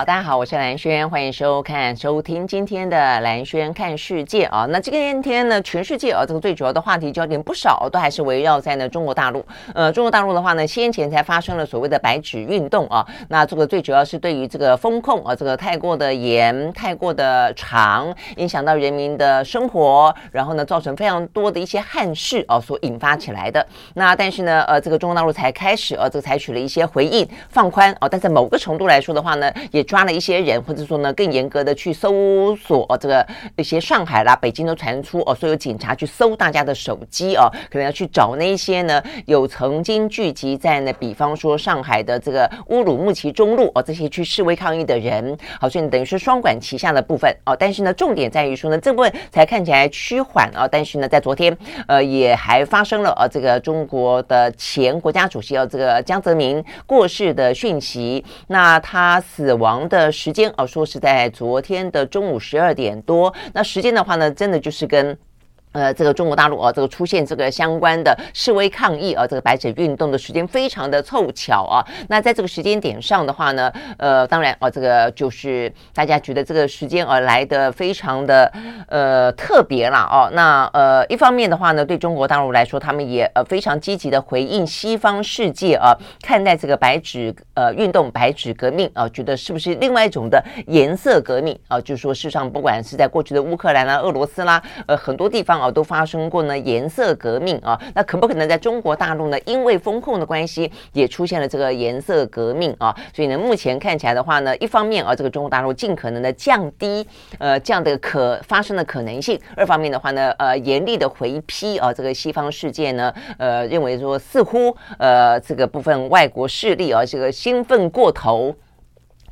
好，大家好，我是兰轩，欢迎收看、收听今天的兰轩看世界啊。那今天呢，全世界啊，这个最主要的话题焦点不少，都还是围绕在呢中国大陆。呃，中国大陆的话呢，先前才发生了所谓的白纸运动啊。那这个最主要是对于这个风控啊，这个太过的严、太过的长，影响到人民的生活，然后呢，造成非常多的一些憾事啊，所引发起来的。那但是呢，呃，这个中国大陆才开始啊，这个采取了一些回应放宽啊，但在某个程度来说的话呢，也抓了一些人，或者说呢，更严格的去搜索这个一些上海啦、北京都传出哦，所有警察去搜大家的手机哦，可能要去找那些呢有曾经聚集在呢，比方说上海的这个乌鲁木齐中路哦，这些去示威抗议的人，好，所以等于是双管齐下的部分哦。但是呢，重点在于说呢，这部分才看起来趋缓啊，但是呢，在昨天呃，也还发生了呃，这个中国的前国家主席哦，这个江泽民过世的讯息，那他死亡。的时间哦，说是在昨天的中午十二点多。那时间的话呢，真的就是跟。呃，这个中国大陆啊，这个出现这个相关的示威抗议啊，这个白纸运动的时间非常的凑巧啊。那在这个时间点上的话呢，呃，当然啊，这个就是大家觉得这个时间而来的非常的呃特别啦哦。那呃，一方面的话呢，对中国大陆来说，他们也呃非常积极的回应西方世界啊，看待这个白纸呃运动、白纸革命啊，觉得是不是另外一种的颜色革命啊？就是说，事实上，不管是在过去的乌克兰啦、俄罗斯啦，呃，很多地方。啊，都发生过呢颜色革命啊，那可不可能在中国大陆呢？因为风控的关系，也出现了这个颜色革命啊，所以呢，目前看起来的话呢，一方面啊，这个中国大陆尽可能的降低呃这样的可发生的可能性；二方面的话呢，呃，严厉的回批啊，这个西方世界呢，呃，认为说似乎呃这个部分外国势力啊，这个兴奋过头。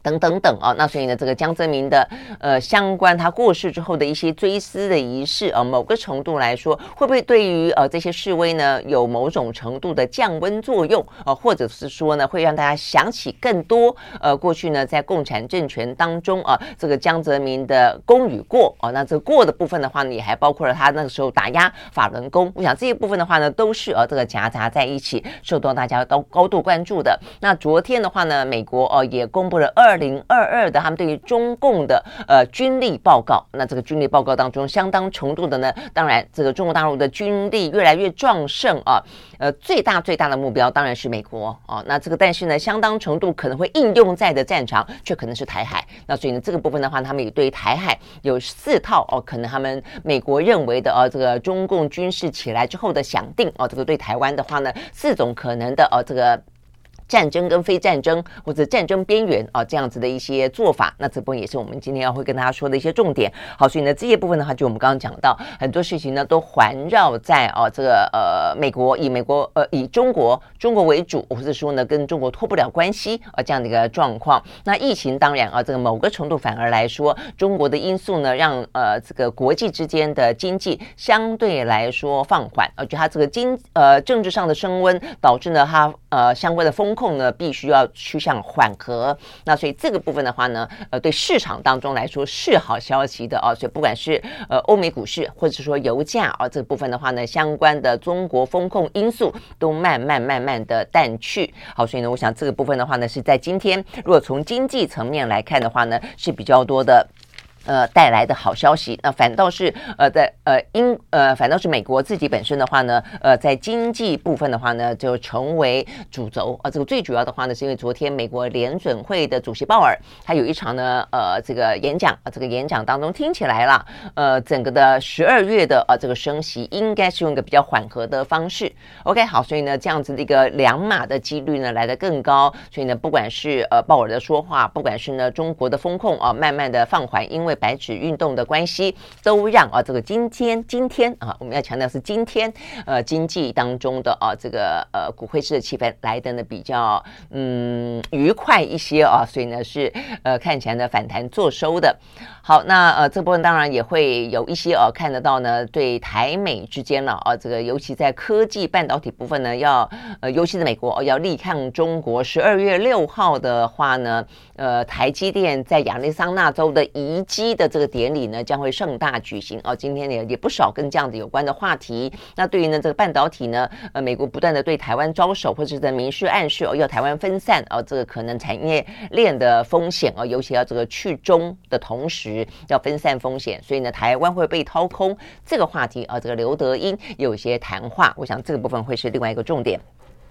等等等啊，那所以呢，这个江泽民的呃相关他过世之后的一些追思的仪式啊，某个程度来说，会不会对于呃这些示威呢有某种程度的降温作用啊，或者是说呢，会让大家想起更多呃过去呢在共产政权当中啊，这个江泽民的功与过啊，那这过的部分的话呢，也还包括了他那个时候打压法轮功，我想这一部分的话呢，都是呃这个夹杂在一起，受到大家都高度关注的。那昨天的话呢，美国哦也公布了二。零二二的他们对于中共的呃军力报告，那这个军力报告当中相当程度的呢，当然这个中国大陆的军力越来越壮盛啊，呃最大最大的目标当然是美国啊，那这个但是呢，相当程度可能会应用在的战场却可能是台海，那所以呢这个部分的话，他们也对台海有四套哦，可能他们美国认为的啊这个中共军事起来之后的想定哦，这个对台湾的话呢，四种可能的哦这个。战争跟非战争，或者战争边缘啊，这样子的一些做法，那这部分也是我们今天要会跟大家说的一些重点。好，所以呢，这些部分的话，就我们刚刚讲到很多事情呢，都环绕在啊这个呃美国以美国呃以中国中国为主，或者说呢跟中国脱不了关系啊这样的一个状况。那疫情当然啊，这个某个程度反而来说，中国的因素呢，让呃这个国际之间的经济相对来说放缓，而且它这个经呃政治上的升温，导致呢它呃相关的风。控呢，必须要趋向缓和，那所以这个部分的话呢，呃，对市场当中来说是好消息的啊。所以不管是呃欧美股市，或者说油价啊，这个部分的话呢，相关的中国风控因素都慢慢慢慢的淡去。好，所以呢，我想这个部分的话呢，是在今天，如果从经济层面来看的话呢，是比较多的。呃，带来的好消息，那反倒是呃，在呃英呃，反倒是美国自己本身的话呢，呃，在经济部分的话呢，就成为主轴啊。这个最主要的话呢，是因为昨天美国联准会的主席鲍尔，他有一场呢，呃，这个演讲啊，这个演讲当中听起来了，呃，整个的十二月的啊，这个升息应该是用一个比较缓和的方式。OK，好，所以呢，这样子的一个两码的几率呢来得更高。所以呢，不管是呃鲍尔的说话，不管是呢中国的风控啊，慢慢的放缓，因为白纸运动的关系，都让啊这个今天今天啊，我们要强调是今天呃经济当中的啊这个呃股汇市的气氛来的呢比较嗯愉快一些啊，所以呢是呃看起来呢反弹做收的。好，那呃这部分当然也会有一些呃、啊、看得到呢，对台美之间了啊，这个尤其在科技半导体部分呢，要呃尤其是美国、啊、要力抗中国。十二月六号的话呢，呃台积电在亚利桑那州的移机的这个典礼呢将会盛大举行哦、今天也也不少跟这样子有关的话题。那对于呢这个半导体呢，呃美国不断的对台湾招手，或者是在明示暗示哦要台湾分散哦、这个可能产业链的风险哦、尤其要这个去中的同时要分散风险，所以呢台湾会被掏空这个话题啊，这个刘德英有些谈话，我想这个部分会是另外一个重点。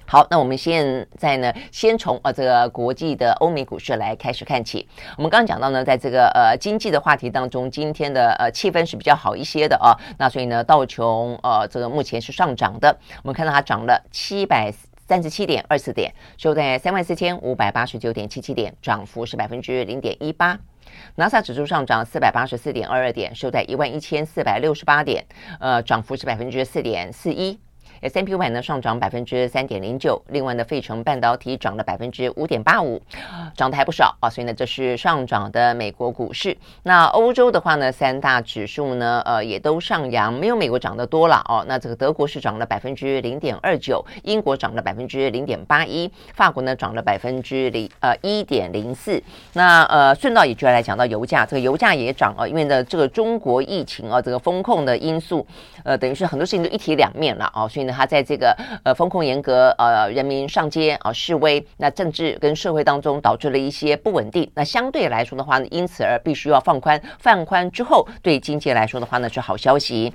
好，那我们现在呢，先从呃这个国际的欧美股市来开始看起。我们刚刚讲到呢，在这个呃经济的话题当中，今天的呃气氛是比较好一些的啊。那所以呢，道琼呃这个目前是上涨的，我们看到它涨了七百三十七点二四点，收在三万四千五百八十九点七七点，涨幅是百分之零点一八。纳斯达克指数上涨四百八十四点二二点，收在一万一千四百六十八点，呃，涨幅是百分之四点四一。S&P 500呢上涨百分之三点零九，另外呢，费城半导体涨了百分之五点八五，涨得还不少啊，所以呢，这是上涨的美国股市。那欧洲的话呢，三大指数呢，呃，也都上扬，没有美国涨得多了哦。那这个德国是涨了百分之零点二九，英国涨了百分之零点八一，法国呢涨了百分之零呃一点零四。那呃，顺道也就要来讲到油价，这个油价也涨啊，因为呢，这个中国疫情啊，这个风控的因素，呃，等于是很多事情都一体两面了啊，所以。他在这个呃风控严格，呃人民上街啊示威，那政治跟社会当中导致了一些不稳定。那相对来说的话呢，因此而必须要放宽，放宽之后对经济来说的话呢是好消息。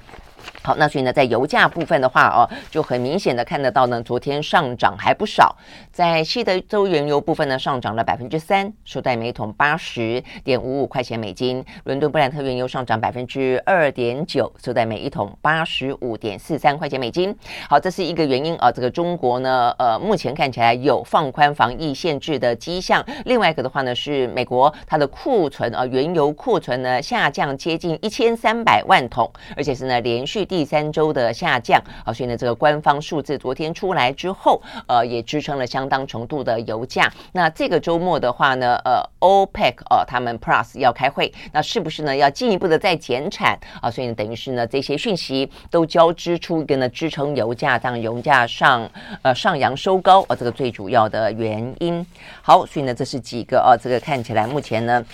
好，那所以呢，在油价部分的话哦，就很明显的看得到呢，昨天上涨还不少。在西德州原油部分呢，上涨了百分之三，收在每桶八十点五五块钱美金。伦敦布兰特原油上涨百分之二点九，收在每一桶八十五点四三块钱美金。好，这是一个原因啊。这个中国呢，呃，目前看起来有放宽防疫限制的迹象。另外一个的话呢，是美国它的库存啊，原油库存呢下降接近一千三百万桶，而且是呢连续。第三周的下降啊，所以呢，这个官方数字昨天出来之后，呃，也支撑了相相当程度的油价。那这个周末的话呢，呃，OPEC 呃，他们 Plus 要开会，那是不是呢要进一步的再减产啊？所以，等于是呢这些讯息都交织出一个呢支撑油价，让油价上呃上扬收高啊，这个最主要的原因。好，所以呢，这是几个啊，这个看起来目前呢。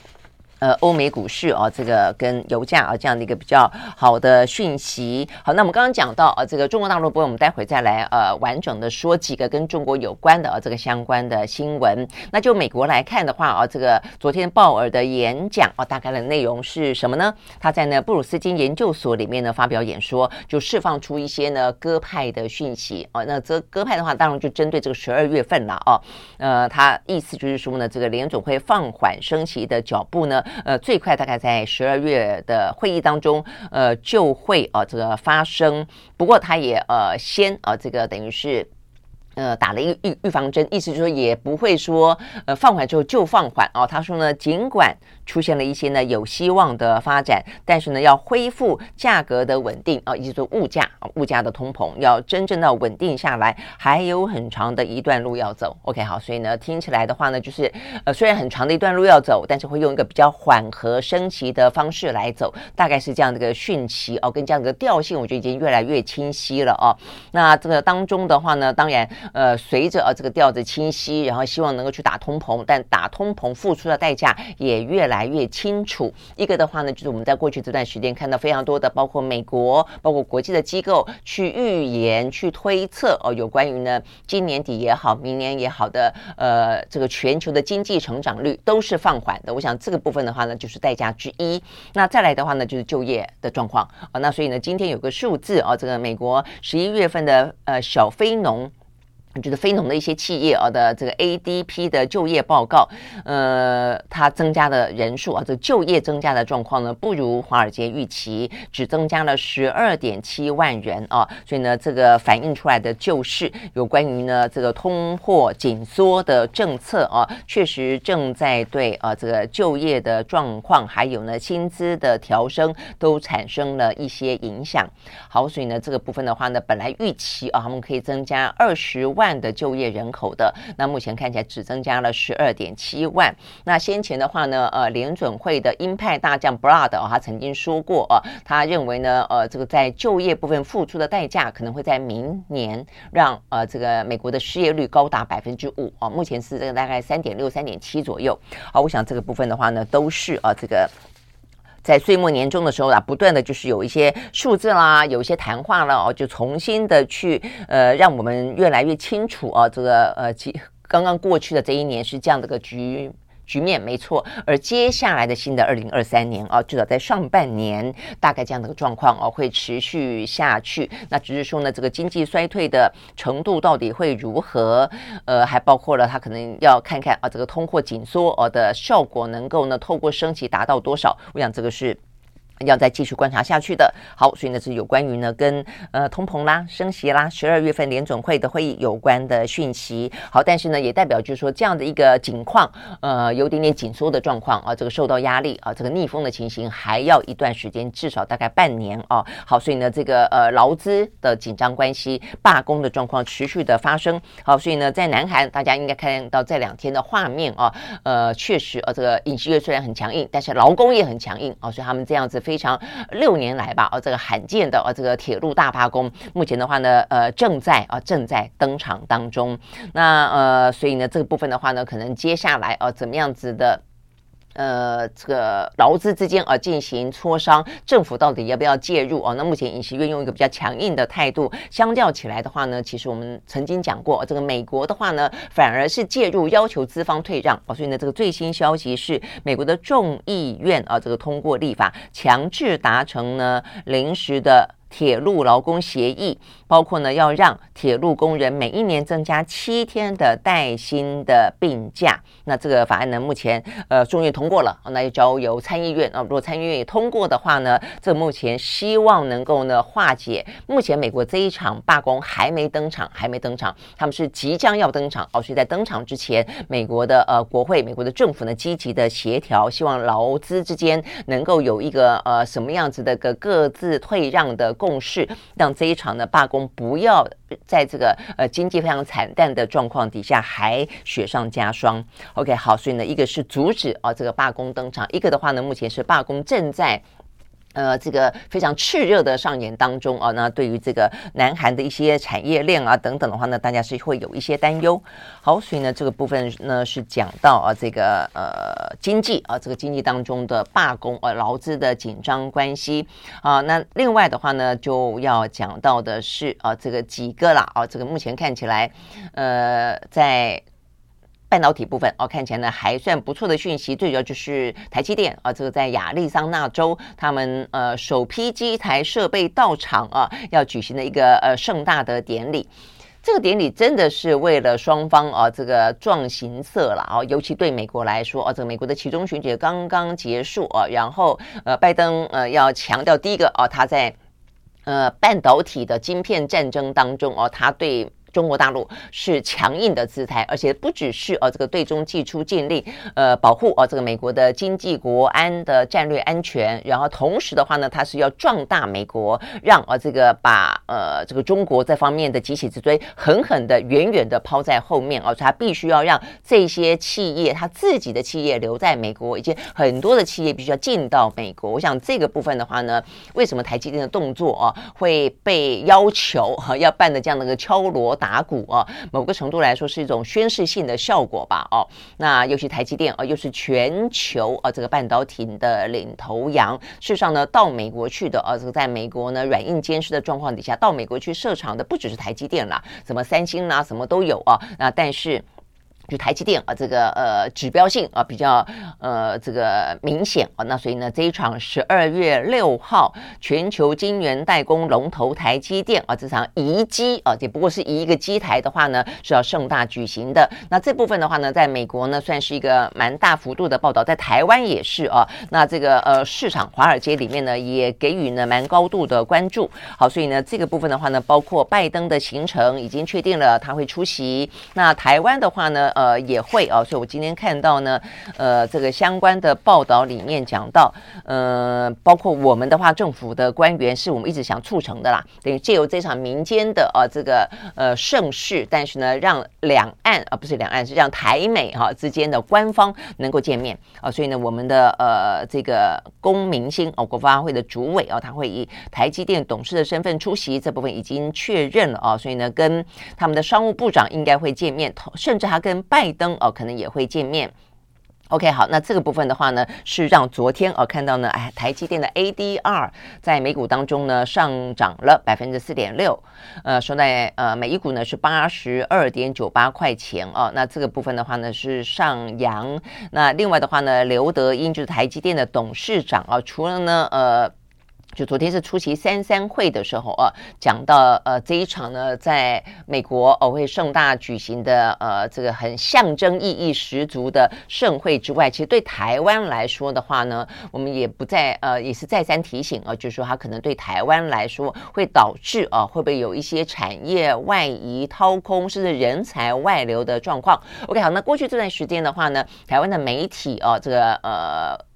呃，欧美股市啊，这个跟油价啊这样的一个比较好的讯息。好，那我们刚刚讲到啊，这个中国大陆部分，我们待会再来呃完整的说几个跟中国有关的啊这个相关的新闻。那就美国来看的话啊，这个昨天鲍尔的演讲啊，大概的内容是什么呢？他在呢布鲁斯金研究所里面呢发表演说，就释放出一些呢鸽派的讯息啊。那这鸽派的话，当然就针对这个十二月份了啊。呃，他意思就是说呢，这个联总会放缓升息的脚步呢。呃，最快大概在十二月的会议当中，呃，就会呃这个发生。不过，他也呃先呃这个等于是。呃，打了一个预预防针，意思就是说也不会说，呃，放缓之后就放缓哦。他说呢，尽管出现了一些呢有希望的发展，但是呢，要恢复价格的稳定啊，也就是物价啊，物价的通膨要真正的稳定下来，还有很长的一段路要走。OK，好，所以呢，听起来的话呢，就是呃，虽然很长的一段路要走，但是会用一个比较缓和升息的方式来走，大概是这样的一个讯息哦，跟这样的调性，我觉得已经越来越清晰了哦。那这个当中的话呢，当然。呃，随着这个调子清晰，然后希望能够去打通膨，但打通膨付出的代价也越来来越清楚。一个的话呢，就是我们在过去这段时间看到非常多的，包括美国、包括国际的机构去预言、去推测哦，有关于呢今年底也好、明年也好的呃这个全球的经济成长率都是放缓的。我想这个部分的话呢，就是代价之一。那再来的话呢，就是就业的状况啊、那所以呢，今天有个数字啊、哦，这个美国十一月份的呃小非农。就是非农的一些企业啊的这个 ADP 的就业报告，呃，它增加的人数啊，这就业增加的状况呢，不如华尔街预期，只增加了十二点七万人啊，所以呢，这个反映出来的就是有关于呢这个通货紧缩的政策啊，确实正在对啊这个就业的状况，还有呢薪资的调升都产生了一些影响。好，所以呢这个部分的话呢，本来预期啊，他们可以增加二十万。的就业人口的，那目前看起来只增加了十二点七万。那先前的话呢，呃，联准会的鹰派大将 Brad 哦，他曾经说过啊，他认为呢，呃，这个在就业部分付出的代价可能会在明年让呃这个美国的失业率高达百分之五啊，目前是这个大概三点六、三点七左右。好，我想这个部分的话呢，都是啊这个。在岁末年终的时候啊，不断的就是有一些数字啦，有一些谈话了哦，就重新的去呃，让我们越来越清楚啊，这个呃，其刚刚过去的这一年是这样的个局。局面没错，而接下来的新的二零二三年啊，至少在上半年，大概这样的一个状况哦，会持续下去。那只是说呢，这个经济衰退的程度到底会如何？呃，还包括了他可能要看看啊，这个通货紧缩呃的效果能够呢，透过升级达到多少？我想这个是。要再继续观察下去的。好，所以呢是有关于呢跟呃通膨啦、升息啦、十二月份联准会的会议有关的讯息。好，但是呢也代表就是说这样的一个景况，呃有点点紧缩的状况啊，这个受到压力啊，这个逆风的情形还要一段时间，至少大概半年啊。好，所以呢这个呃劳资的紧张关系、罢工的状况持续的发生。好，所以呢在南韩大家应该看到这两天的画面啊，呃确实呃这个尹锡悦虽然很强硬，但是劳工也很强硬啊，所以他们这样子。非常六年来吧，哦，这个罕见的哦，这个铁路大罢工，目前的话呢，呃，正在啊正在登场当中。那呃，所以呢，这个部分的话呢，可能接下来哦，怎么样子的？呃，这个劳资之间啊进行磋商，政府到底要不要介入啊？那目前尹锡悦用一个比较强硬的态度，相较起来的话呢，其实我们曾经讲过，这个美国的话呢，反而是介入要求资方退让啊。所以呢，这个最新消息是，美国的众议院啊，这个通过立法，强制达成呢临时的。铁路劳工协议包括呢，要让铁路工人每一年增加七天的带薪的病假。那这个法案呢，目前呃众议通过了，那就交由参议院啊。如果参议院也通过的话呢，这目前希望能够呢化解目前美国这一场罢工还没登场，还没登场，他们是即将要登场哦。所以在登场之前，美国的呃国会、美国的政府呢积极的协调，希望劳资之间能够有一个呃什么样子的个各自退让的。共识，让这一场的罢工不要在这个呃经济非常惨淡的状况底下还雪上加霜。OK，好，所以呢，一个是阻止啊这个罢工登场，一个的话呢，目前是罢工正在。呃，这个非常炽热的上演当中啊，那对于这个南韩的一些产业链啊等等的话呢，大家是会有一些担忧。好，所以呢，这个部分呢是讲到啊，这个呃经济啊，这个经济当中的罢工啊，劳资的紧张关系啊。那另外的话呢，就要讲到的是啊，这个几个啦啊，这个目前看起来呃在。半导体部分哦，看起来呢还算不错的讯息，最主要就是台积电啊，这个在亚利桑那州，他们呃首批机台设备到场啊，要举行的一个呃盛大的典礼。这个典礼真的是为了双方啊这个壮行色了啊，尤其对美国来说啊，这个美国的其中选举刚刚结束啊，然后呃拜登呃要强调第一个啊，他在呃半导体的晶片战争当中啊，他对。中国大陆是强硬的姿态，而且不只是呃这个对中祭出禁令，呃保护呃这个美国的经济国安的战略安全，然后同时的话呢，它是要壮大美国，让呃这个把呃这个中国这方面的急起直追狠狠的远远的抛在后面，而且它必须要让这些企业，它自己的企业留在美国，以及很多的企业必须要进到美国。我想这个部分的话呢，为什么台积电的动作啊会被要求哈要办的这样的一个敲锣打鼓啊，某个程度来说是一种宣示性的效果吧。哦，那尤其台积电啊，又是全球啊这个半导体的领头羊。事实上呢，到美国去的啊，这个在美国呢软硬兼施的状况底下，到美国去设厂的不只是台积电啦，什么三星啦，什么都有啊。那但是。就台积电啊，这个呃指标性啊比较呃这个明显啊，那所以呢这一场十二月六号全球晶圆代工龙头台积电啊这场移机啊，只不过是移一个机台的话呢是要盛大举行的。那这部分的话呢，在美国呢算是一个蛮大幅度的报道，在台湾也是啊。那这个呃市场华尔街里面呢也给予呢蛮高度的关注。好，所以呢这个部分的话呢，包括拜登的行程已经确定了他会出席。那台湾的话呢？呃，也会啊，所以我今天看到呢，呃，这个相关的报道里面讲到，呃，包括我们的话，政府的官员是我们一直想促成的啦，等于借由这场民间的啊这个呃盛世，但是呢，让两岸啊不是两岸，是让台美哈、之间的官方能够见面啊，所以呢，我们的呃这个龚明星哦，国发会的主委啊，他会以台积电董事的身份出席，这部分已经确认了啊，所以呢，跟他们的商务部长应该会见面，甚至他跟拜登哦，可能也会见面。OK，好，那这个部分的话呢，是让昨天哦看到呢，哎，台积电的 ADR 在美股当中呢上涨了百分之四点六，呃，收在呃每一股呢是八十二点九八块钱哦。那这个部分的话呢是上扬。那另外的话呢，刘德英就是台积电的董事长啊，除了呢呃。就昨天是出席三三会的时候啊，讲到呃这一场呢，在美国哦会盛大举行的呃这个很象征意义十足的盛会之外，其实对台湾来说的话呢，我们也不再呃也是再三提醒啊，就是说它可能对台湾来说会导致啊会不会有一些产业外移、掏空，甚至人才外流的状况。OK，好，那过去这段时间的话呢，台湾的媒体啊这个呃。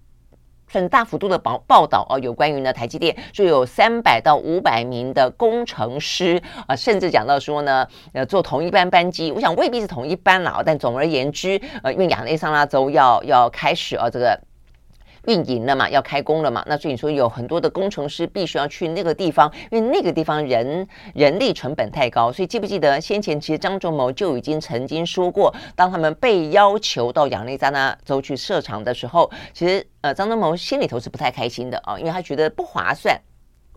很大幅度的报报道哦，有关于呢台积电就有三百到五百名的工程师啊，甚至讲到说呢，呃，坐同一班班机，我想未必是同一班啦，但总而言之，呃，因为亚利桑那州要要开始啊这个。运营了嘛，要开工了嘛，那所以你说有很多的工程师必须要去那个地方，因为那个地方人人力成本太高。所以记不记得先前其实张忠谋就已经曾经说过，当他们被要求到亚利桑那州去设厂的时候，其实呃张忠谋心里头是不太开心的啊，因为他觉得不划算。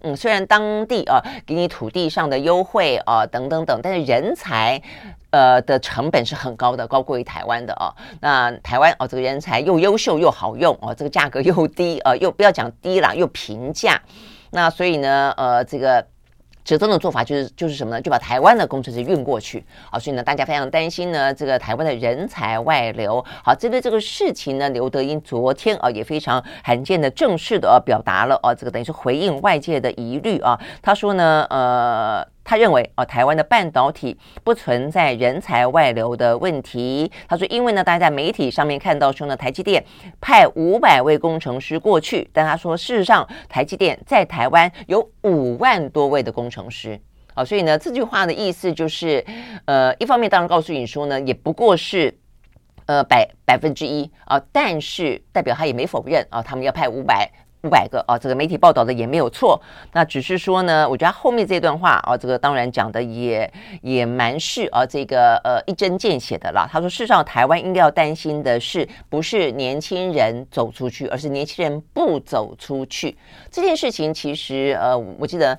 嗯，虽然当地啊给你土地上的优惠啊等等等，但是人才呃的成本是很高的，高过于台湾的哦、那台湾哦，这个人才又优秀又好用哦、这个价格又低呃、又不要讲低了，又平价。那所以呢，呃，这个。折中的做法就是就是什么呢？就把台湾的工程师运过去。啊，所以呢，大家非常担心呢，这个台湾的人才外流。好，针对这个事情呢，刘德英昨天啊也非常罕见的正式的表达了啊，这个等于是回应外界的疑虑啊。他说呢，呃。他认为，哦，台湾的半导体不存在人才外流的问题。他说，因为呢，大家在媒体上面看到说呢，台积电派五百位工程师过去，但他说，事实上，台积电在台湾有五万多位的工程师。啊，所以呢，这句话的意思就是，呃，一方面当然告诉你说呢，也不过是，呃，百百分之一啊，但是代表他也没否认啊，他们要派五百。五百个啊，这个媒体报道的也没有错，那只是说呢，我觉得后面这段话啊，这个当然讲的也也蛮是啊，这个呃一针见血的啦。他说，事实上台湾应该要担心的是，不是年轻人走出去，而是年轻人不走出去这件事情。其实呃，我记得。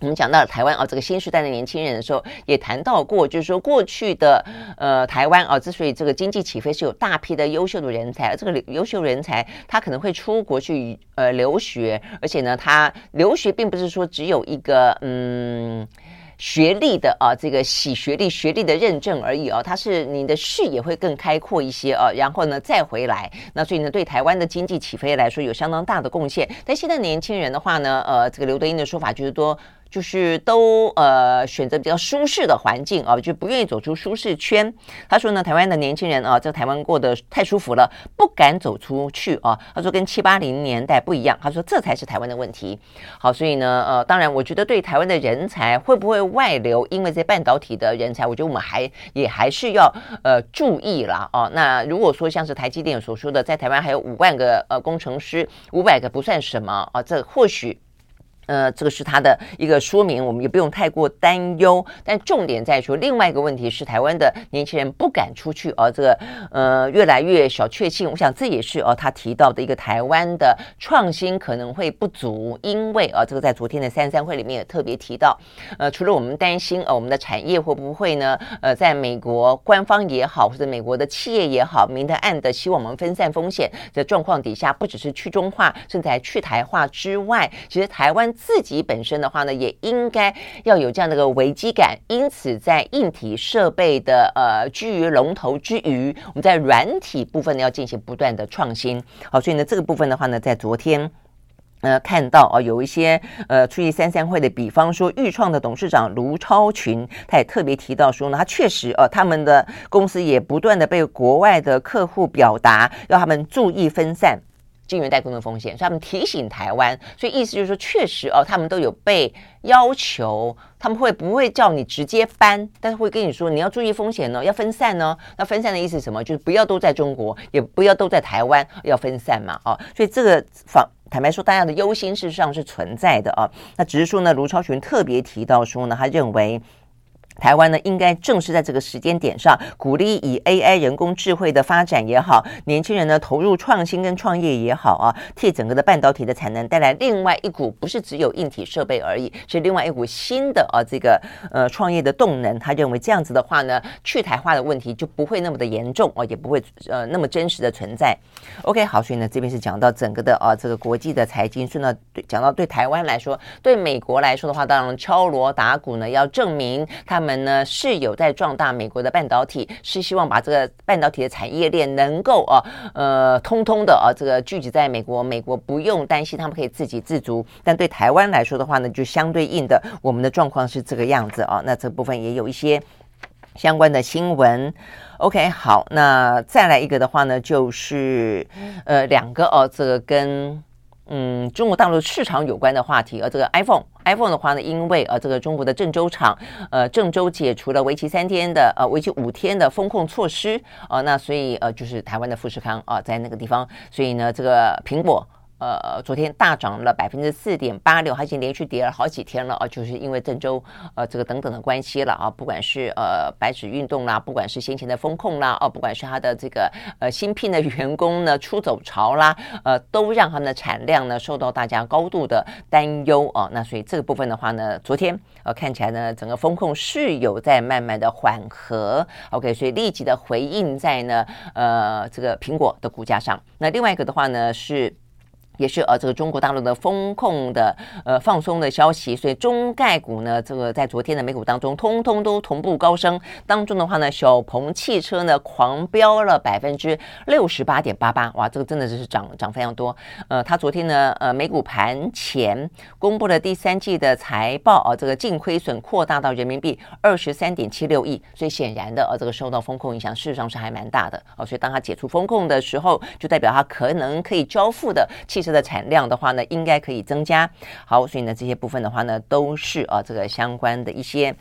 我们讲到了台湾啊，这个新时代的年轻人的时候，也谈到过，就是说过去的呃台湾啊，之所以这个经济起飞，是有大批的优秀的人才，这个优秀人才他可能会出国去呃留学，而且呢，他留学并不是说只有一个嗯。学历的啊，这个洗学历、学历的认证而已啊，它是你的视野会更开阔一些啊，然后呢再回来，那所以呢对台湾的经济起飞来说有相当大的贡献。但现在年轻人的话呢，呃，这个刘德英的说法就是说。就是都呃选择比较舒适的环境啊，就不愿意走出舒适圈。他说呢，台湾的年轻人啊，在台湾过得太舒服了，不敢走出去啊。他说跟七八零年代不一样，他说这才是台湾的问题。好，所以呢，呃，当然，我觉得对台湾的人才会不会外流，因为这半导体的人才，我觉得我们还也还是要呃注意了啊。那如果说像是台积电所说的，在台湾还有五万个呃工程师，五百个不算什么啊，这或许。呃，这个是他的一个说明，我们也不用太过担忧。但重点在说，另外一个问题是，台湾的年轻人不敢出去，而这个呃越来越小确幸。我想这也是呃他提到的一个台湾的创新可能会不足，因为啊，这个在昨天的三三会里面也特别提到，呃，除了我们担心呃我们的产业会不会呢，呃，在美国官方也好，或者美国的企业也好，明的暗的希望我们分散风险的状况底下，不只是去中化，甚至还去台化之外，其实台湾。自己本身的话呢，也应该要有这样的一个危机感。因此，在硬体设备的呃居于龙头之余，我们在软体部分呢要进行不断的创新。好，所以呢，这个部分的话呢，在昨天呃看到啊，有一些呃出席三三会的，比方说钰创的董事长卢超群，他也特别提到说呢，他确实呃他们的公司也不断的被国外的客户表达，要他们注意分散。晶圆代工的风险，所以他们提醒台湾，所以意思就是说，确实哦，他们都有被要求，他们会不会叫你直接搬，但是会跟你说你要注意风险呢，要分散呢。那分散的意思是什么？就是不要都在中国，也不要都在台湾，要分散嘛，哦，所以这个反坦白说，大家的忧心事实上是存在的啊。那只是说呢，卢超群特别提到说呢，他认为。台湾呢，应该正是在这个时间点上，鼓励以 AI 人工智慧的发展也好，年轻人呢投入创新跟创业也好啊，替整个的半导体的产能带来另外一股，不是只有硬体设备而已，是另外一股新的啊这个呃创业的动能。他认为这样子的话呢，去台化的问题就不会那么的严重哦，也不会呃那么真实的存在。OK，好，所以呢这边是讲到整个的啊这个国际的财经，说呢对讲到对台湾来说，对美国来说的话，当然敲锣打鼓呢要证明他们。们呢是有在壮大美国的半导体，是希望把这个半导体的产业链能够啊呃通通的啊这个聚集在美国，美国不用担心他们可以自给自足。但对台湾来说的话呢，就相对应的，我们的状况是这个样子啊。那这部分也有一些相关的新闻。OK，好，那再来一个的话呢，就是呃两个哦，这个跟。嗯，中国大陆市场有关的话题，而这个 iPhone，iPhone 的话呢，因为呃，这个中国的郑州厂，呃，郑州解除了为期三天的呃，为期五天的封控措施，啊，那所以呃，就是台湾的富士康啊，在那个地方，所以呢，这个苹果。呃，昨天大涨了百分之四点八六，它已经连续跌了好几天了啊，就是因为郑州呃这个等等的关系了啊，不管是呃白纸运动啦，不管是先前的风控啦，哦，不管是它的这个呃新聘的员工呢 出走潮啦，呃，都让他们的产量呢受到大家高度的担忧啊。那所以这个部分的话呢，昨天呃看起来呢，整个风控是有在慢慢的缓和，OK，所以立即的回应在呢呃这个苹果的股价上。那另外一个的话呢是。也是呃，这个中国大陆的风控的呃放松的消息，所以中概股呢，这个在昨天的美股当中，通通都同步高升。当中的话呢，小鹏汽车呢狂飙了百分之六十八点八八，哇，这个真的就是涨涨非常多。呃，它昨天呢，呃，美股盘前公布了第三季的财报啊，这个净亏损扩大到人民币二十三点七六亿，所以显然的，呃，这个受到风控影响，事实上是还蛮大的哦。所以当它解除风控的时候，就代表它可能可以交付的汽这个产量的话呢，应该可以增加。好，所以呢，这些部分的话呢，都是啊这个相关的一些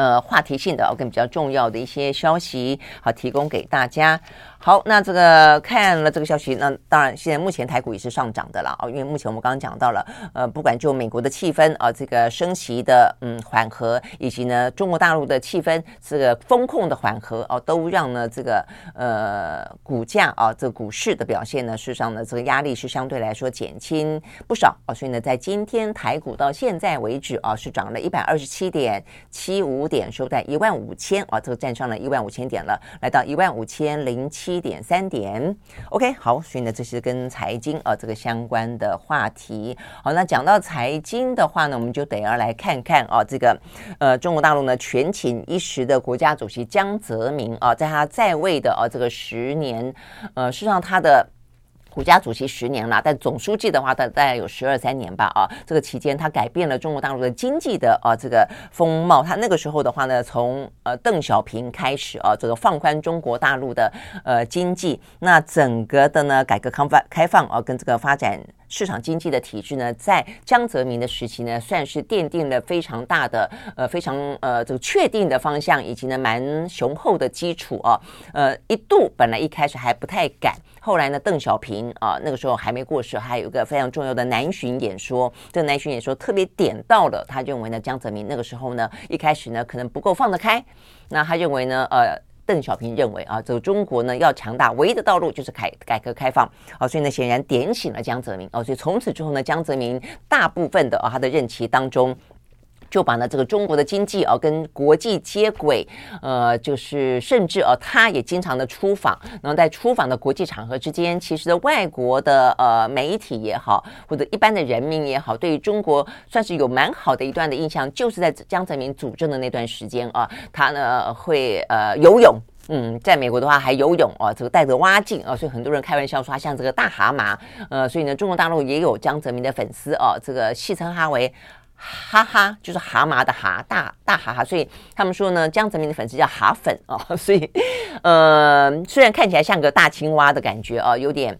呃话题性的跟比较重要的一些消息，好提供给大家。好，那这个看了这个消息，那当然现在目前台股也是上涨的了啊，因为目前我们刚刚讲到了，呃，不管就美国的气氛啊，这个升息的嗯缓和，以及呢中国大陆的气氛这个风控的缓和哦，都让呢这个呃股价啊，这股市的表现呢，事实上呢这个压力是相对来说减轻不少啊，所以呢在今天台股到现在为止啊是涨了一百二十七点七五点，收在一万五千啊，这个站上了一万五千点了，来到一万五千零七。点三点，OK，好，所以呢，这是跟财经啊这个相关的话题。好，那讲到财经的话呢，我们就得要来看看啊，这个呃，中国大陆呢权倾一时的国家主席江泽民啊，在他在位的啊这个十年，呃，实际上他的。国家主席十年了，但总书记的话，大大概有十二三年吧啊。这个期间，他改变了中国大陆的经济的啊这个风貌。他那个时候的话呢，从呃邓小平开始啊，这个放宽中国大陆的呃经济，那整个的呢改革开放开放啊，跟这个发展。市场经济的体制呢，在江泽民的时期呢，算是奠定了非常大的呃非常呃这个确定的方向，以及呢蛮雄厚的基础啊。呃，一度本来一开始还不太敢，后来呢，邓小平啊那个时候还没过世，还有一个非常重要的南巡演说，这个南巡演说特别点到了，他认为呢江泽民那个时候呢一开始呢可能不够放得开，那他认为呢呃。邓小平认为啊，走中国呢要强大，唯一的道路就是改改革开放啊，所以呢显然点醒了江泽民啊，所以从此之后呢，江泽民大部分的啊他的任期当中。就把呢这个中国的经济啊跟国际接轨，呃，就是甚至啊他也经常的出访，然后在出访的国际场合之间，其实的外国的呃媒体也好，或者一般的人民也好，对于中国算是有蛮好的一段的印象，就是在江泽民主政的那段时间啊，他呢会呃游泳，嗯，在美国的话还游泳啊，这个带着蛙镜啊，所以很多人开玩笑说他像这个大蛤蟆，呃，所以呢中国大陆也有江泽民的粉丝啊，这个戏称他为。哈哈，就是蛤蟆的蛤，大大哈哈，所以他们说呢，江泽民的粉丝叫蛤粉哦，所以，呃，虽然看起来像个大青蛙的感觉啊，有点。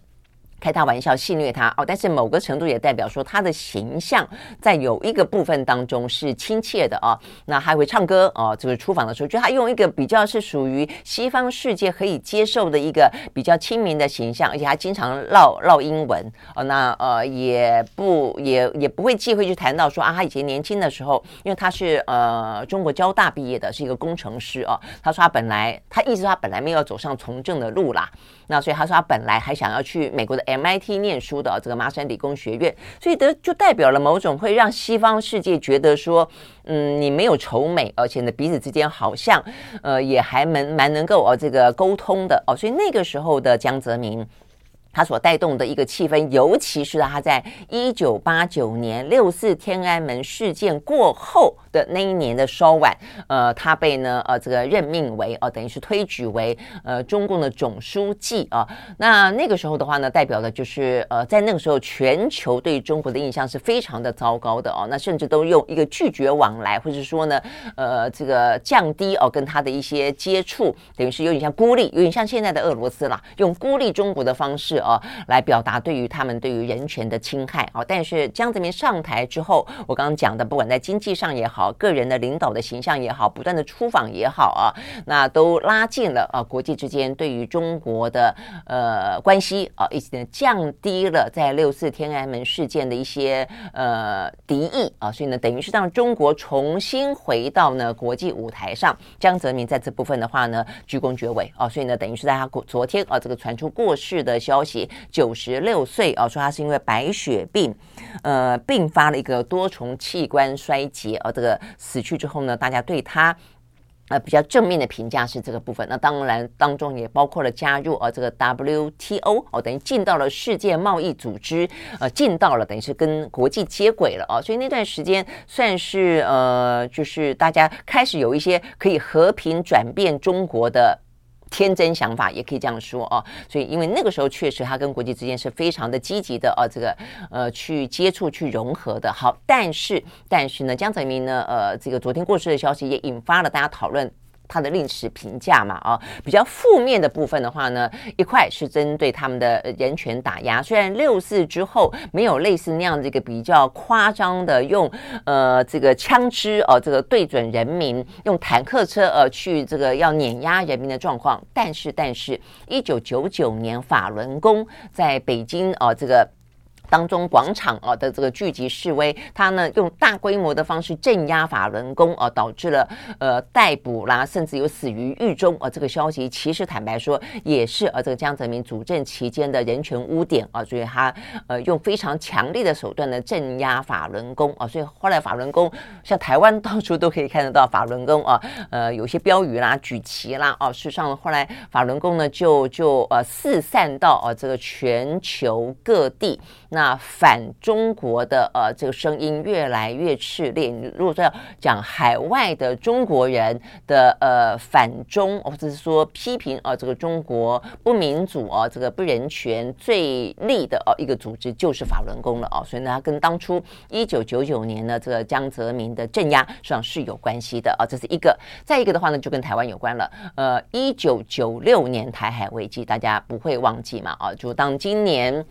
开他玩笑戏谑他哦，但是某个程度也代表说他的形象在有一个部分当中是亲切的哦。那还会唱歌哦，就是出访的时候，就他用一个比较是属于西方世界可以接受的一个比较亲民的形象，而且他经常唠唠英文哦。那呃也不也也不会忌讳去谈到说啊，他以前年轻的时候，因为他是呃中国交大毕业的，是一个工程师哦。他说他本来他意思他本来没有走上从政的路啦。那所以他说他本来还想要去美国的 MIT 念书的这个麻省理工学院，所以得就代表了某种会让西方世界觉得说，嗯，你没有仇美，而且呢彼此之间好像呃也还蛮蛮能够哦这个沟通的哦，所以那个时候的江泽民。他所带动的一个气氛，尤其是他在一九八九年六四天安门事件过后的那一年的稍晚，呃，他被呢呃这个任命为呃等于是推举为呃中共的总书记啊。那那个时候的话呢，代表的就是呃在那个时候全球对中国的印象是非常的糟糕的哦。那甚至都用一个拒绝往来，或者说呢呃这个降低哦跟他的一些接触，等于是有点像孤立，有点像现在的俄罗斯啦，用孤立中国的方式。哦，来表达对于他们对于人权的侵害哦，但是江泽民上台之后，我刚刚讲的，不管在经济上也好，个人的领导的形象也好，不断的出访也好啊，那都拉近了啊国际之间对于中国的呃关系啊，一起呢降低了在六四天安门事件的一些呃敌意啊，所以呢，等于是让中国重新回到呢国际舞台上。江泽民在这部分的话呢，居功厥伟啊，所以呢，等于是在他昨天啊这个传出过世的消息。九十六岁啊，说他是因为白血病，呃，并发了一个多重器官衰竭，而这个死去之后呢，大家对他呃比较正面的评价是这个部分。那当然当中也包括了加入呃这个 WTO 哦，等于进到了世界贸易组织，呃，进到了等于是跟国际接轨了哦。所以那段时间算是呃，就是大家开始有一些可以和平转变中国的。天真想法也可以这样说哦，所以因为那个时候确实他跟国际之间是非常的积极的哦，这个呃去接触去融合的。好，但是但是呢，江泽民呢，呃，这个昨天过世的消息也引发了大家讨论。他的历史评价嘛，啊，比较负面的部分的话呢，一块是针对他们的人权打压。虽然六四之后没有类似那样这个比较夸张的用呃这个枪支哦、这个对准人民，用坦克车呃去这个要碾压人民的状况，但是但是，一九九九年法轮功在北京哦、呃、这个。当中广场啊的这个聚集示威，他呢用大规模的方式镇压法轮功啊，导致了呃逮捕啦，甚至有死于狱中啊。这个消息其实坦白说也是呃这个江泽民主政期间的人权污点啊，所以他呃用非常强力的手段呢镇压法轮功啊，所以后来法轮功像台湾到处都可以看得到法轮功啊，呃有些标语啦、举旗啦啊，事实上后来法轮功呢就就呃四散到啊这个全球各地那。反中国的呃这个声音越来越炽烈。你如果说要讲海外的中国人的呃反中，或者是说批评啊、这个中国不民主啊、这个不人权最厉的哦、一个组织就是法轮功了哦、所以呢，它跟当初一九九九年呢这个江泽民的镇压实际上是有关系的啊、这是一个。再一个的话呢，就跟台湾有关了。呃，一九九六年台海危机，大家不会忘记嘛啊、就当今年。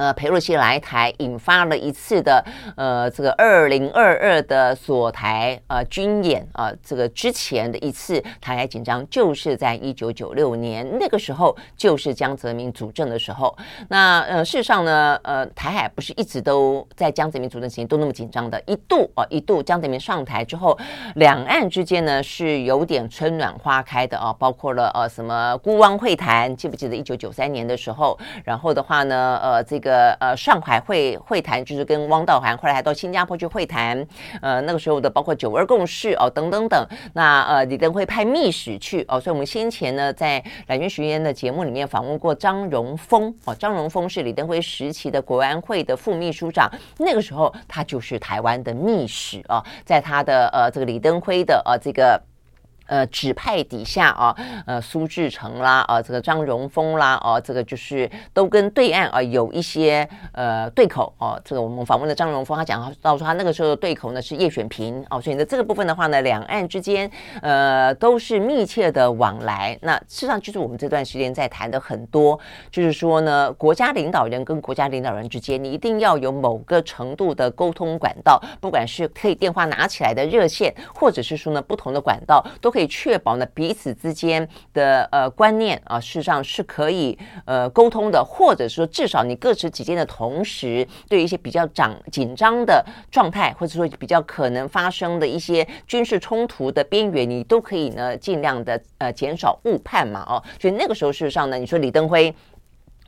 呃，裴洛西来台，引发了一次的呃，这个二零二二的锁台呃军演啊、呃，这个之前的一次台海紧张，就是在一九九六年那个时候，就是江泽民主政的时候。那呃，事实上呢，呃，台海不是一直都在江泽民主政期间都那么紧张的，一度啊、一度江泽民上台之后，两岸之间呢是有点春暖花开的啊、包括了呃什么孤汪会谈，记不记得一九九三年的时候？然后的话呢，呃，这个。呃呃，上海会会谈就是跟汪道涵，后来还到新加坡去会谈。呃，那个时候的包括九二共识哦，等等等。那呃，李登辉派密使去哦，所以我们先前呢在蓝军时间的节目里面访问过张荣丰哦，张荣丰是李登辉时期的国安会的副秘书长，那个时候他就是台湾的密使哦，在他的呃这个李登辉的呃这个。呃，指派底下啊，呃，苏志诚啦，啊，这个张荣丰啦，啊，这个就是都跟对岸啊有一些呃对口哦、这个我们访问的张荣丰，他讲到说他那个时候的对口呢是叶选平哦、所以呢这个部分的话呢，两岸之间呃都是密切的往来。那事实上就是我们这段时间在谈的很多，就是说呢，国家领导人跟国家领导人之间，你一定要有某个程度的沟通管道，不管是可以电话拿起来的热线，或者是说呢不同的管道都可以。可以确保呢彼此之间的呃观念啊，事实上是可以呃沟通的，或者说至少你各持己见的同时，对一些比较长紧张的状态，或者说比较可能发生的一些军事冲突的边缘，你都可以呢尽量的呃减少误判嘛哦，所以那个时候事实上呢，你说李登辉。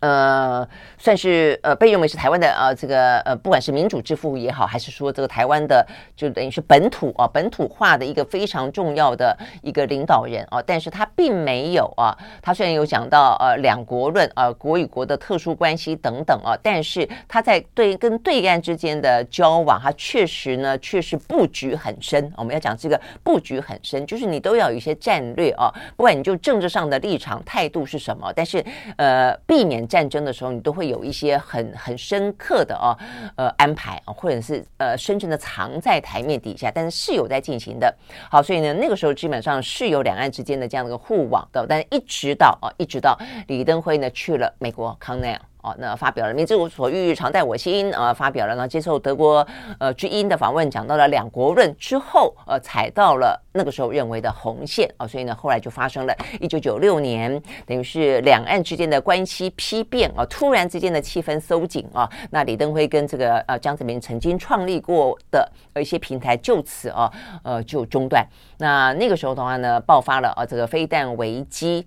呃，算是呃被认为是台湾的呃这个呃不管是民主之父也好，还是说这个台湾的就等于是本土啊本土化的一个非常重要的一个领导人啊，但是他并没有啊，他虽然有讲到呃两国论啊国与国的特殊关系等等啊，但是他在对跟对岸之间的交往，他确实呢确实布局很深。我们要讲这个布局很深，就是你都要有一些战略啊，不管你就政治上的立场态度是什么，但是呃避免。战争的时候，你都会有一些很很深刻的哦，呃安排啊，或者是呃深深的藏在台面底下，但是是有在进行的。好，所以呢，那个时候基本上是有两岸之间的这样的一个互往的，但是一直到啊，一直到李登辉呢去了美国康奈尔。哦，那发表了“民之我所欲，常在我心”呃，发表了呢，接受德国呃之音的访问，讲到了两国论之后，呃，踩到了那个时候认为的红线啊、哦，所以呢，后来就发生了一九九六年，等于是两岸之间的关系丕变啊、哦，突然之间的气氛收紧啊，那李登辉跟这个呃江泽民曾经创立过的呃一些平台就此啊呃就中断，那那个时候的话呢，爆发了啊这个飞弹危机。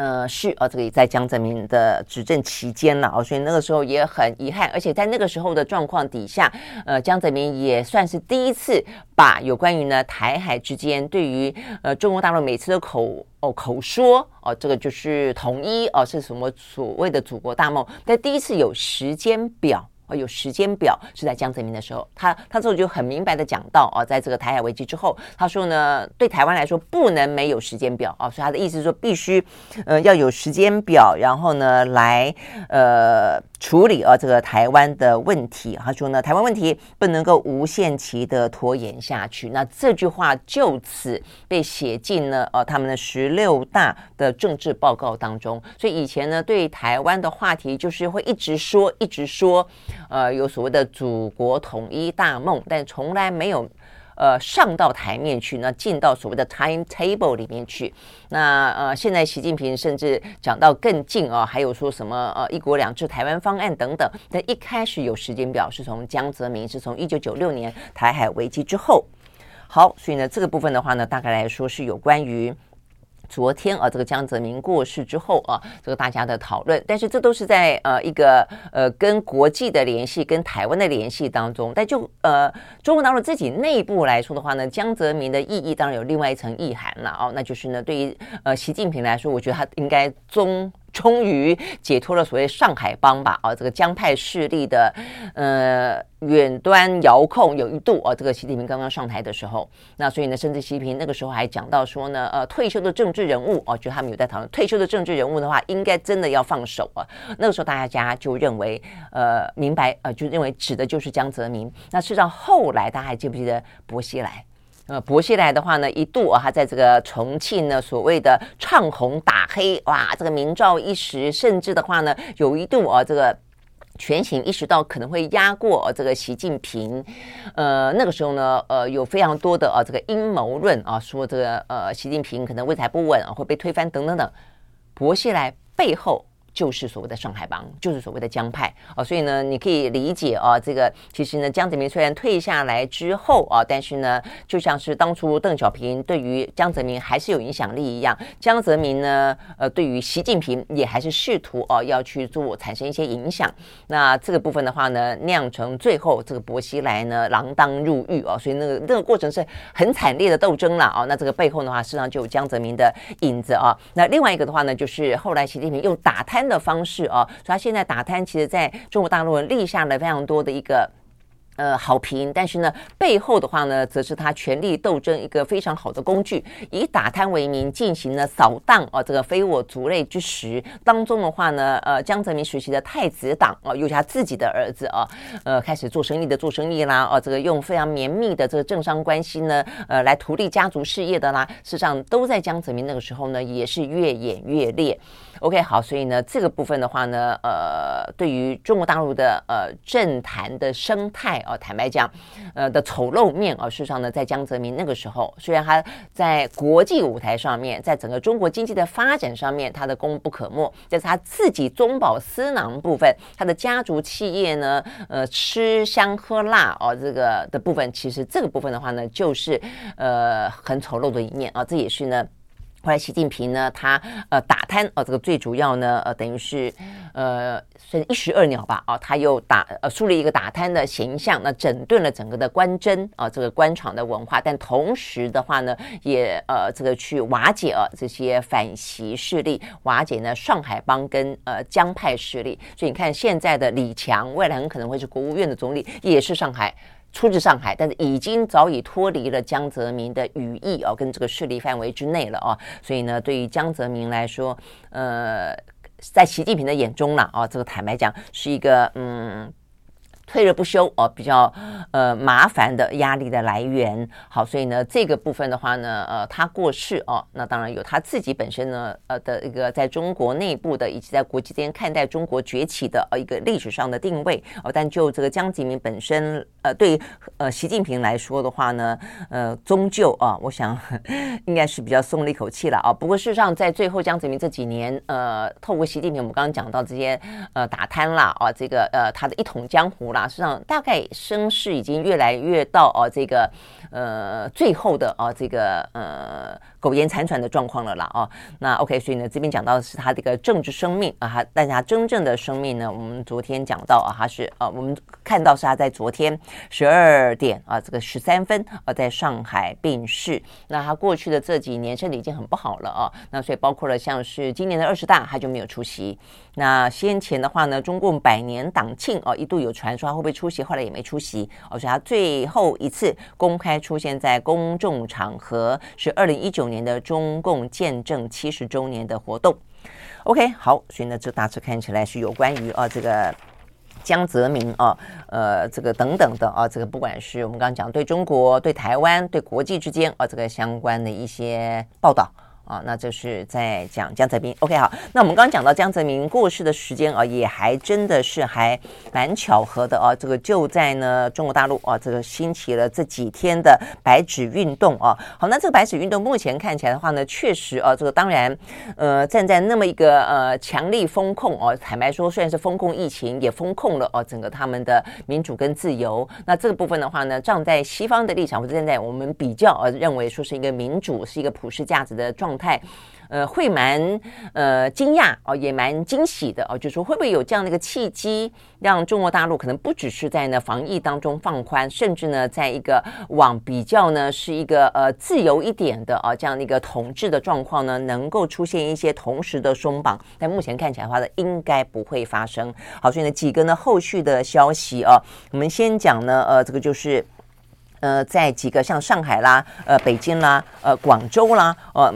呃，是啊，这个也在江泽民的执政期间了啊，所以那个时候也很遗憾，而且在那个时候的状况底下，呃，江泽民也算是第一次把有关于呢台海之间对于呃中国大陆每次的口哦口说哦，这个就是统一哦，是什么所谓的祖国大梦，但第一次有时间表。有时间表是在江泽民的时候，他他之后就很明白的讲到哦，在这个台海危机之后，他说呢，对台湾来说不能没有时间表啊，所以他的意思是说必须呃要有时间表，然后呢来呃。处理啊这个台湾的问题，他说呢，台湾问题不能够无限期的拖延下去。那这句话就此被写进了呃他们的十六大的政治报告当中。所以以前呢，对台湾的话题就是会一直说，一直说，呃，有所谓的祖国统一大梦，但从来没有。呃，上到台面去，那进到所谓的 timetable 里面去。那呃，现在习近平甚至讲到更近啊，还有说什么呃“一国两制”台湾方案等等。但一开始有时间表，是从江泽民是从一九九六年台海危机之后。好，所以呢，这个部分的话呢，大概来说是有关于。昨天啊，这个江泽民过世之后啊，这个大家的讨论，但是这都是在呃一个呃跟国际的联系、跟台湾的联系当中。但就呃中国大陆自己内部来说的话呢，江泽民的意义当然有另外一层意涵了哦，那就是呢，对于呃习近平来说，我觉得他应该中。终于解脱了所谓上海帮吧啊，这个江派势力的呃远端遥控有一度啊，这个习近平刚刚上台的时候，那所以呢，甚至习近平那个时候还讲到说呢，呃，退休的政治人物哦，就他们有在讨论退休的政治人物的话，应该真的要放手啊。那个时候大家就认为呃明白呃，就认为指的就是江泽民。那事实上后来大家还记不记得薄熙来？呃，薄熙来的话呢，一度啊，他在这个重庆呢，所谓的唱红打黑，哇，这个名噪一时，甚至的话呢，有一度啊，这个全形意识到可能会压过这个习近平，呃，那个时候呢，呃，有非常多的呃这个阴谋论啊，说这个呃习近平可能位台不稳啊，会被推翻等等等。薄熙来背后。就是所谓的上海帮，就是所谓的江派哦，所以呢，你可以理解啊，这个其实呢，江泽民虽然退下来之后啊，但是呢，就像是当初邓小平对于江泽民还是有影响力一样，江泽民呢，呃，对于习近平也还是试图哦要去做产生一些影响。那这个部分的话呢，酿成最后这个薄熙来呢锒铛入狱哦，所以那个那个过程是很惨烈的斗争了啊。那这个背后的话，事实上就有江泽民的影子啊。那另外一个的话呢，就是后来习近平又打太的方式啊，所以他现在打贪，其实在中国大陆立下了非常多的一个。呃，好评，但是呢，背后的话呢，则是他权力斗争一个非常好的工具，以打贪为名进行了扫荡啊，这个非我族类之实当中的话呢，呃，江泽民时期的太子党啊，又是他自己的儿子啊，呃，开始做生意的做生意啦，啊，这个用非常绵密的这个政商关系呢，呃，来图利家族事业的啦，事实上都在江泽民那个时候呢，也是越演越烈。OK，好，所以呢，这个部分的话呢，呃，对于中国大陆的呃政坛的生态。哦，坦白讲，呃的丑陋面啊，事实上呢，在江泽民那个时候，虽然他在国际舞台上面，在整个中国经济的发展上面，他的功不可没，但是他自己中饱私囊部分，他的家族企业呢，呃，吃香喝辣哦，这个的部分，其实这个部分的话呢，就是呃很丑陋的一面啊，这也是呢。后来习近平呢，他呃打贪哦，这个最主要呢，呃，等于是呃，算一石二鸟吧，啊，他又打呃树立一个打贪的形象，那整顿了整个的官箴啊，这个官场的文化，但同时的话呢，也呃这个去瓦解了这些反习势力，瓦解呢上海帮跟呃江派势力，所以你看现在的李强，未来很可能会是国务院的总理，也是上海。出自上海，但是已经早已脱离了江泽民的羽翼哦，跟这个势力范围之内了哦，所以呢，对于江泽民来说，呃，在习近平的眼中呢，啊，这个坦白讲是一个嗯。退而不休哦，比较呃麻烦的压力的来源。好，所以呢，这个部分的话呢，呃，他过世哦，那当然有他自己本身呢，呃的一个在中国内部的，以及在国际间看待中国崛起的呃一个历史上的定位哦。但就这个江泽民本身，呃，对呃习近平来说的话呢，呃，终究啊，我想 应该是比较松了一口气了啊。不过事实上，在最后江泽民这几年，呃，透过习近平，我们刚刚讲到这些呃打贪啦啊，这个呃他的一统江湖啦。实际上，大概声势已经越来越到哦，这个呃最后的哦，这个呃苟延残喘的状况了啦哦。那 OK，所以呢，这边讲到的是他这个政治生命啊，他但是他真正的生命呢，我们昨天讲到啊，他是啊，我们看到是他在昨天十二点啊，这个十三分啊，在上海病逝。那他过去的这几年身体已经很不好了啊，那所以包括了像是今年的二十大，他就没有出席。那先前的话呢，中共百年党庆哦，一度有传说他会不会出席，后来也没出席。而且他最后一次公开出现在公众场合是二零一九年的中共建政七十周年的活动。OK，好，所以呢，这大致看起来是有关于啊这个江泽民啊，呃，这个等等的啊，这个不管是我们刚刚讲对中国、对台湾、对国际之间啊，这个相关的一些报道。啊，那就是在讲江泽民。OK，好，那我们刚刚讲到江泽民过世的时间啊，也还真的是还蛮巧合的啊。这个就在呢中国大陆啊，这个兴起了这几天的白纸运动啊。好，那这个白纸运动目前看起来的话呢，确实啊，这个当然呃，站在那么一个呃强力风控啊，坦白说，虽然是风控疫情，也风控了啊整个他们的民主跟自由。那这个部分的话呢，站在西方的立场，或者站在我们比较呃认为说是一个民主，是一个普世价值的状态。呃，会蛮呃惊讶哦，也蛮惊喜的哦，就是说会不会有这样的一个契机，让中国大陆可能不只是在呢防疫当中放宽，甚至呢，在一个往比较呢是一个呃自由一点的啊这样的一个统治的状况呢，能够出现一些同时的松绑，但目前看起来的话呢，应该不会发生。好，所以呢几个呢后续的消息啊，我们先讲呢，呃，这个就是呃在几个像上海啦、呃北京啦、呃广州啦，呃。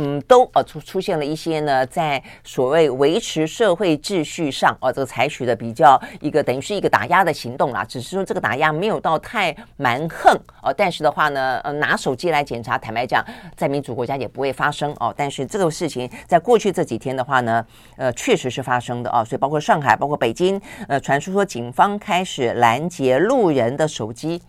嗯，都呃出出现了一些呢，在所谓维持社会秩序上，哦，这个采取的比较一个等于是一个打压的行动啦。只是说这个打压没有到太蛮横哦，但是的话呢，呃，拿手机来检查，坦白讲，在民主国家也不会发生哦。但是这个事情在过去这几天的话呢，呃，确实是发生的哦。所以包括上海，包括北京，呃，传出说警方开始拦截路人的手机。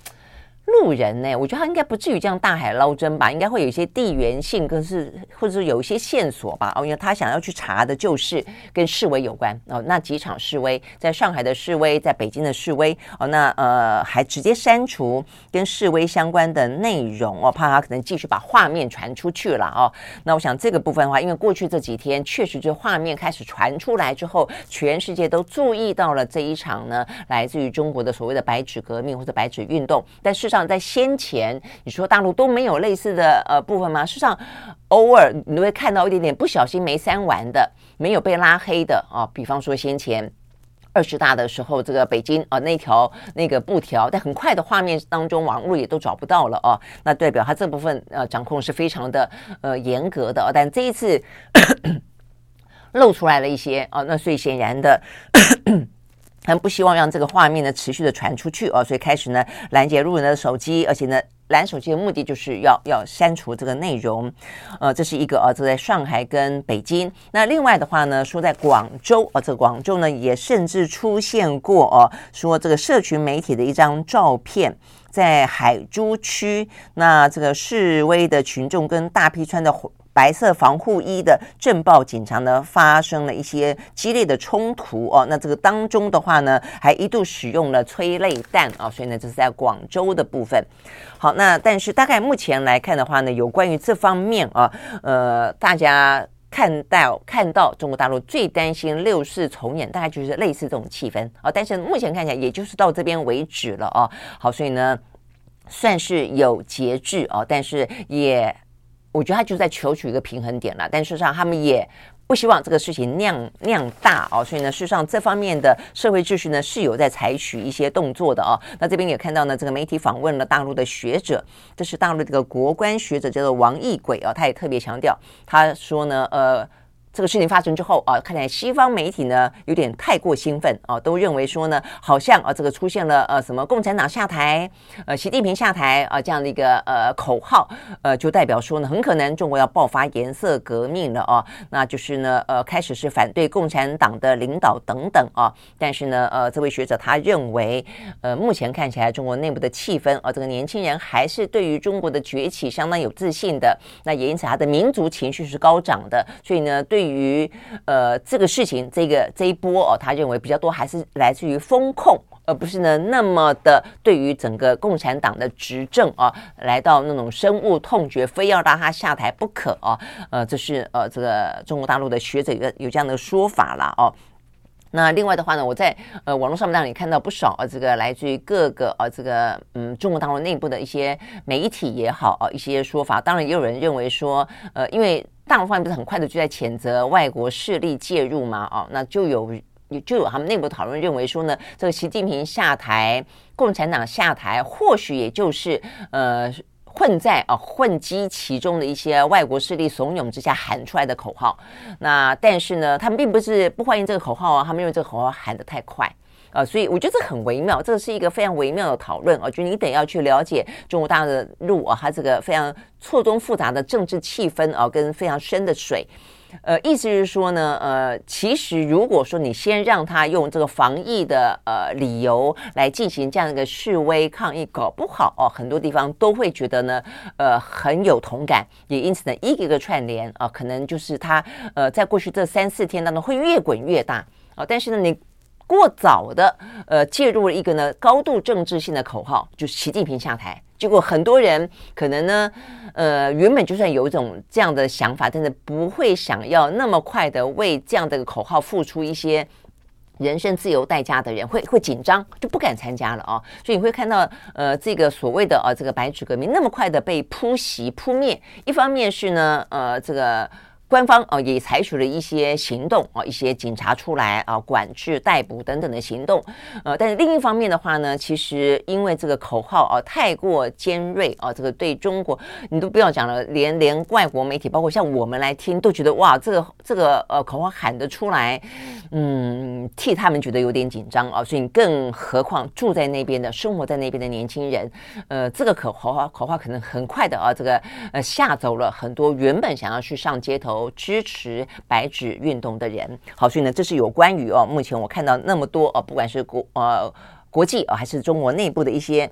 路人呢？我觉得他应该不至于这样大海捞针吧，应该会有一些地缘性，更是或者是有一些线索吧。哦，因为他想要去查的就是跟示威有关哦。那几场示威，在上海的示威，在北京的示威哦，那呃还直接删除跟示威相关的内容哦，怕他可能继续把画面传出去了哦。那我想这个部分的话，因为过去这几天确实这画面开始传出来之后，全世界都注意到了这一场呢，来自于中国的所谓的白纸革命或者白纸运动，但事实上。在先前，你说大陆都没有类似的呃部分吗？事实上，偶尔你会看到一点点不小心没删完的，没有被拉黑的啊。比方说先前二十大的时候，这个北京啊那条那个布条，在很快的画面当中，网络也都找不到了啊。那代表他这部分呃掌控是非常的呃严格的啊。但这一次 露出来了一些啊，那最显然的。他们不希望让这个画面呢持续的传出去哦，所以开始呢拦截路人的手机，而且呢拦手机的目的就是要要删除这个内容，呃，这是一个啊，这在上海跟北京。那另外的话呢，说在广州哦，这个广州呢也甚至出现过哦，说这个社群媒体的一张照片，在海珠区，那这个示威的群众跟大批穿的。白色防护衣的镇暴警察呢，发生了一些激烈的冲突哦。那这个当中的话呢，还一度使用了催泪弹啊、哦。所以呢，这是在广州的部分。好，那但是大概目前来看的话呢，有关于这方面啊，呃，大家看到看到中国大陆最担心六四重演，大概就是类似这种气氛啊、哦。但是目前看起来，也就是到这边为止了哦。好，所以呢，算是有节制哦，但是也。我觉得他就在求取一个平衡点了，但事实上他们也不希望这个事情酿酿大哦，所以呢，事实上这方面的社会秩序呢是有在采取一些动作的哦。那这边也看到呢，这个媒体访问了大陆的学者，这是大陆这个国关学者叫做王义轨啊，他也特别强调，他说呢，呃。这个事情发生之后啊，看来西方媒体呢有点太过兴奋啊，都认为说呢，好像啊这个出现了呃什么共产党下台，呃习近平下台啊这样的一个呃口号，呃就代表说呢，很可能中国要爆发颜色革命了啊，那就是呢呃开始是反对共产党的领导等等啊，但是呢呃这位学者他认为，呃目前看起来中国内部的气氛啊，这个年轻人还是对于中国的崛起相当有自信的，那也因此他的民族情绪是高涨的，所以呢对。对于呃这个事情，这个这一波哦，他认为比较多还是来自于风控，而不是呢那么的对于整个共产党的执政啊，来到那种深恶痛绝，非要让他下台不可啊。呃，这是呃这个中国大陆的学者有有这样的说法了哦。那另外的话呢，我在呃网络上面当然也看到不少啊，这个来自于各个啊这个嗯中国大陆内部的一些媒体也好啊，一些说法。当然也有人认为说，呃，因为。大陆方面不是很快的就在谴责外国势力介入嘛？哦，那就有就有他们内部讨论认为说呢，这个习近平下台，共产党下台，或许也就是呃混在啊混迹其中的一些外国势力怂恿之下喊出来的口号。那但是呢，他们并不是不欢迎这个口号啊，他们认为这个口号喊得太快。啊，所以我觉得这很微妙，这是一个非常微妙的讨论啊，就你得要去了解中国大陆的路啊，它这个非常错综复杂的政治气氛啊，跟非常深的水，呃，意思是说呢，呃，其实如果说你先让他用这个防疫的呃理由来进行这样一个示威抗议，搞不好哦，很多地方都会觉得呢，呃，很有同感，也因此呢，一个一个串联啊，可能就是他呃，在过去这三四天当中会越滚越大啊，但是呢，你。过早的呃介入了一个呢高度政治性的口号，就是习近平下台。结果很多人可能呢呃原本就算有一种这样的想法，但是不会想要那么快的为这样的口号付出一些人身自由代价的人，会会紧张，就不敢参加了啊。所以你会看到呃这个所谓的呃这个白纸革命那么快的被扑袭扑灭，一方面是呢呃这个。官方啊也采取了一些行动啊，一些警察出来啊管制、逮捕等等的行动。呃，但是另一方面的话呢，其实因为这个口号啊太过尖锐啊，这个对中国你都不要讲了，连连外国媒体，包括像我们来听，都觉得哇，这个这个呃口号喊得出来，嗯，替他们觉得有点紧张啊。所以更何况住在那边的、生活在那边的年轻人，呃，这个口号口号可能很快的啊，这个呃吓走了很多原本想要去上街头。支持白纸运动的人，好，所以呢，这是有关于哦，目前我看到那么多哦，不管是国呃国际、哦，还是中国内部的一些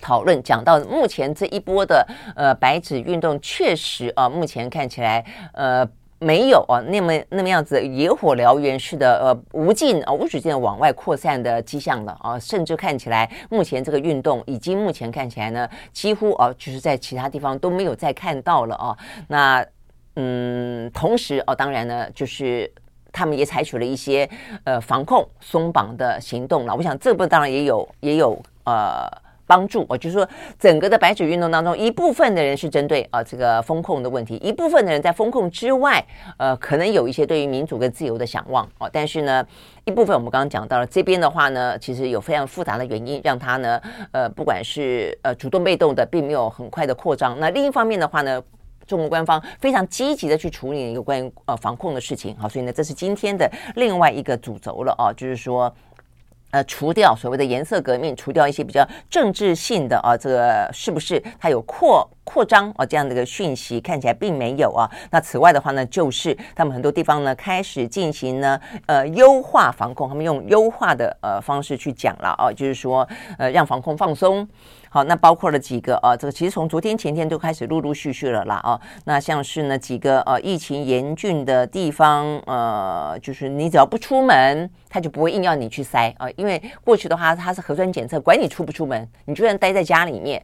讨论，讲到目前这一波的呃白纸运动，确实啊，目前看起来呃没有啊那么那么样子野火燎原式的呃无尽啊无止境的往外扩散的迹象了啊，甚至看起来目前这个运动已经目前看起来呢，几乎啊就是在其他地方都没有再看到了啊，那。嗯，同时哦，当然呢，就是他们也采取了一些呃防控松绑的行动了。我想这部当然也有也有呃帮助哦，就是说整个的白纸运动当中，一部分的人是针对啊这个风控的问题，一部分的人在风控之外，呃，可能有一些对于民主跟自由的想望哦。但是呢，一部分我们刚刚讲到了这边的话呢，其实有非常复杂的原因，让他呢呃不管是呃主动被动的，并没有很快的扩张。那另一方面的话呢，中国官方非常积极的去处理一个关于呃防控的事情，好，所以呢，这是今天的另外一个主轴了啊，就是说，呃，除掉所谓的颜色革命，除掉一些比较政治性的啊，这个是不是它有扩扩张啊这样的一个讯息，看起来并没有啊。那此外的话呢，就是他们很多地方呢开始进行呢呃优化防控，他们用优化的呃方式去讲了啊，就是说呃让防控放松。好，那包括了几个啊，这个其实从昨天前天就开始陆陆续续了啦啊。那像是呢几个呃疫情严峻的地方，呃，就是你只要不出门，他就不会硬要你去筛啊。因为过去的话，它是核酸检测，管你出不出门，你就算待在家里面，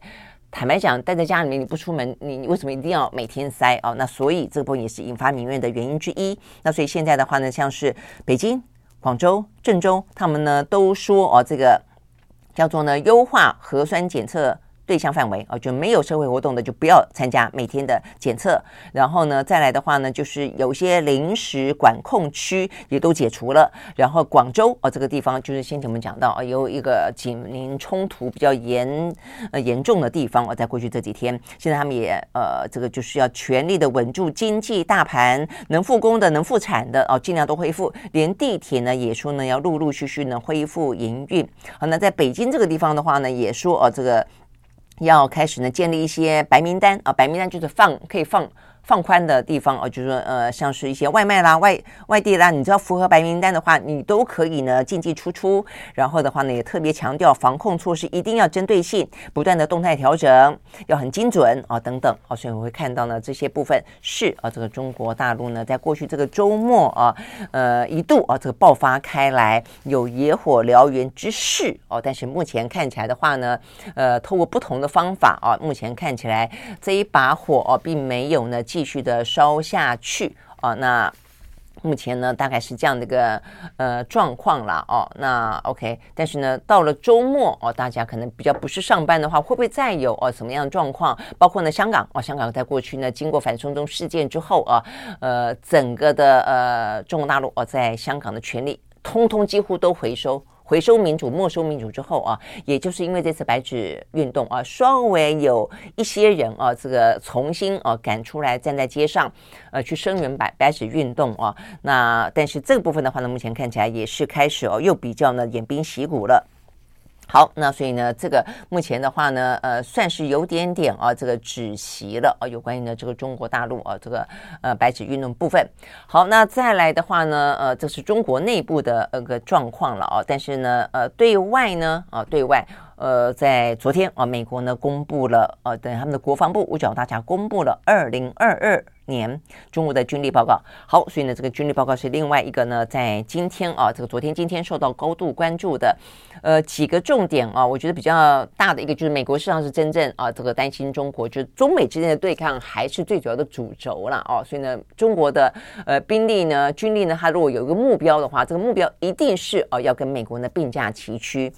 坦白讲，待在家里面你不出门，你为什么一定要每天塞哦？那所以这波也是引发民怨的原因之一。那所以现在的话呢，像是北京、广州、郑州，他们呢都说哦这个。叫做呢，优化核酸检测对象范围啊，就没有社会活动的就不要参加每天的检测。然后呢，再来的话呢，就是有些临时管控区也都解除了。然后广州啊，这个地方就是先前我们讲到啊，有一个警民冲突比较严呃严重的地方啊，在过去这几天，现在他们也呃，这个就是要全力的稳住经济大盘，能复工的、能复产的哦，尽量都恢复。连地铁呢也说呢，要陆陆续续呢恢复营运。好，那在北京这个地方的话呢，也说哦，这个。要开始呢，建立一些白名单啊，白名单就是放可以放。放宽的地方哦，就是说呃，像是一些外卖啦、外外地啦，你只要符合白名单的话，你都可以呢进进出出。然后的话呢，也特别强调防控措施一定要针对性，不断的动态调整，要很精准啊等等啊。所以我会看到呢，这些部分是啊，这个中国大陆呢，在过去这个周末啊，呃一度啊这个爆发开来有野火燎原之势哦，但是目前看起来的话呢，呃，透过不同的方法啊，目前看起来这一把火哦，并没有呢。继续的烧下去啊，那目前呢，大概是这样的一个呃状况啦哦，那 OK，但是呢，到了周末哦，大家可能比较不是上班的话，会不会再有哦什么样的状况？包括呢，香港哦，香港在过去呢，经过反送中事件之后啊，呃，整个的呃中国大陆哦，在香港的权力通通几乎都回收。回收民主、没收民主之后啊，也就是因为这次白纸运动啊，稍微有一些人啊，这个重新啊赶出来站在街上，呃，去声援白白纸运动啊。那但是这个部分的话呢，目前看起来也是开始哦，又比较呢偃兵息鼓了。好，那所以呢，这个目前的话呢，呃，算是有点点啊，这个止息了啊，有关于呢这个中国大陆啊，这个呃白纸运动部分。好，那再来的话呢，呃，这是中国内部的呃个状况了啊，但是呢，呃，对外呢，啊，对外。呃，在昨天啊，美国呢公布了，呃，等他们的国防部五角大厦公布了二零二二年中国的军力报告。好，所以呢，这个军力报告是另外一个呢，在今天啊，这个昨天今天受到高度关注的，呃，几个重点啊，我觉得比较大的一个就是美国实际上是真正啊，这个担心中国，就是中美之间的对抗还是最主要的主轴了哦。所以呢，中国的呃兵力呢，军力呢，它如果有一个目标的话，这个目标一定是啊，要跟美国呢并驾齐驱。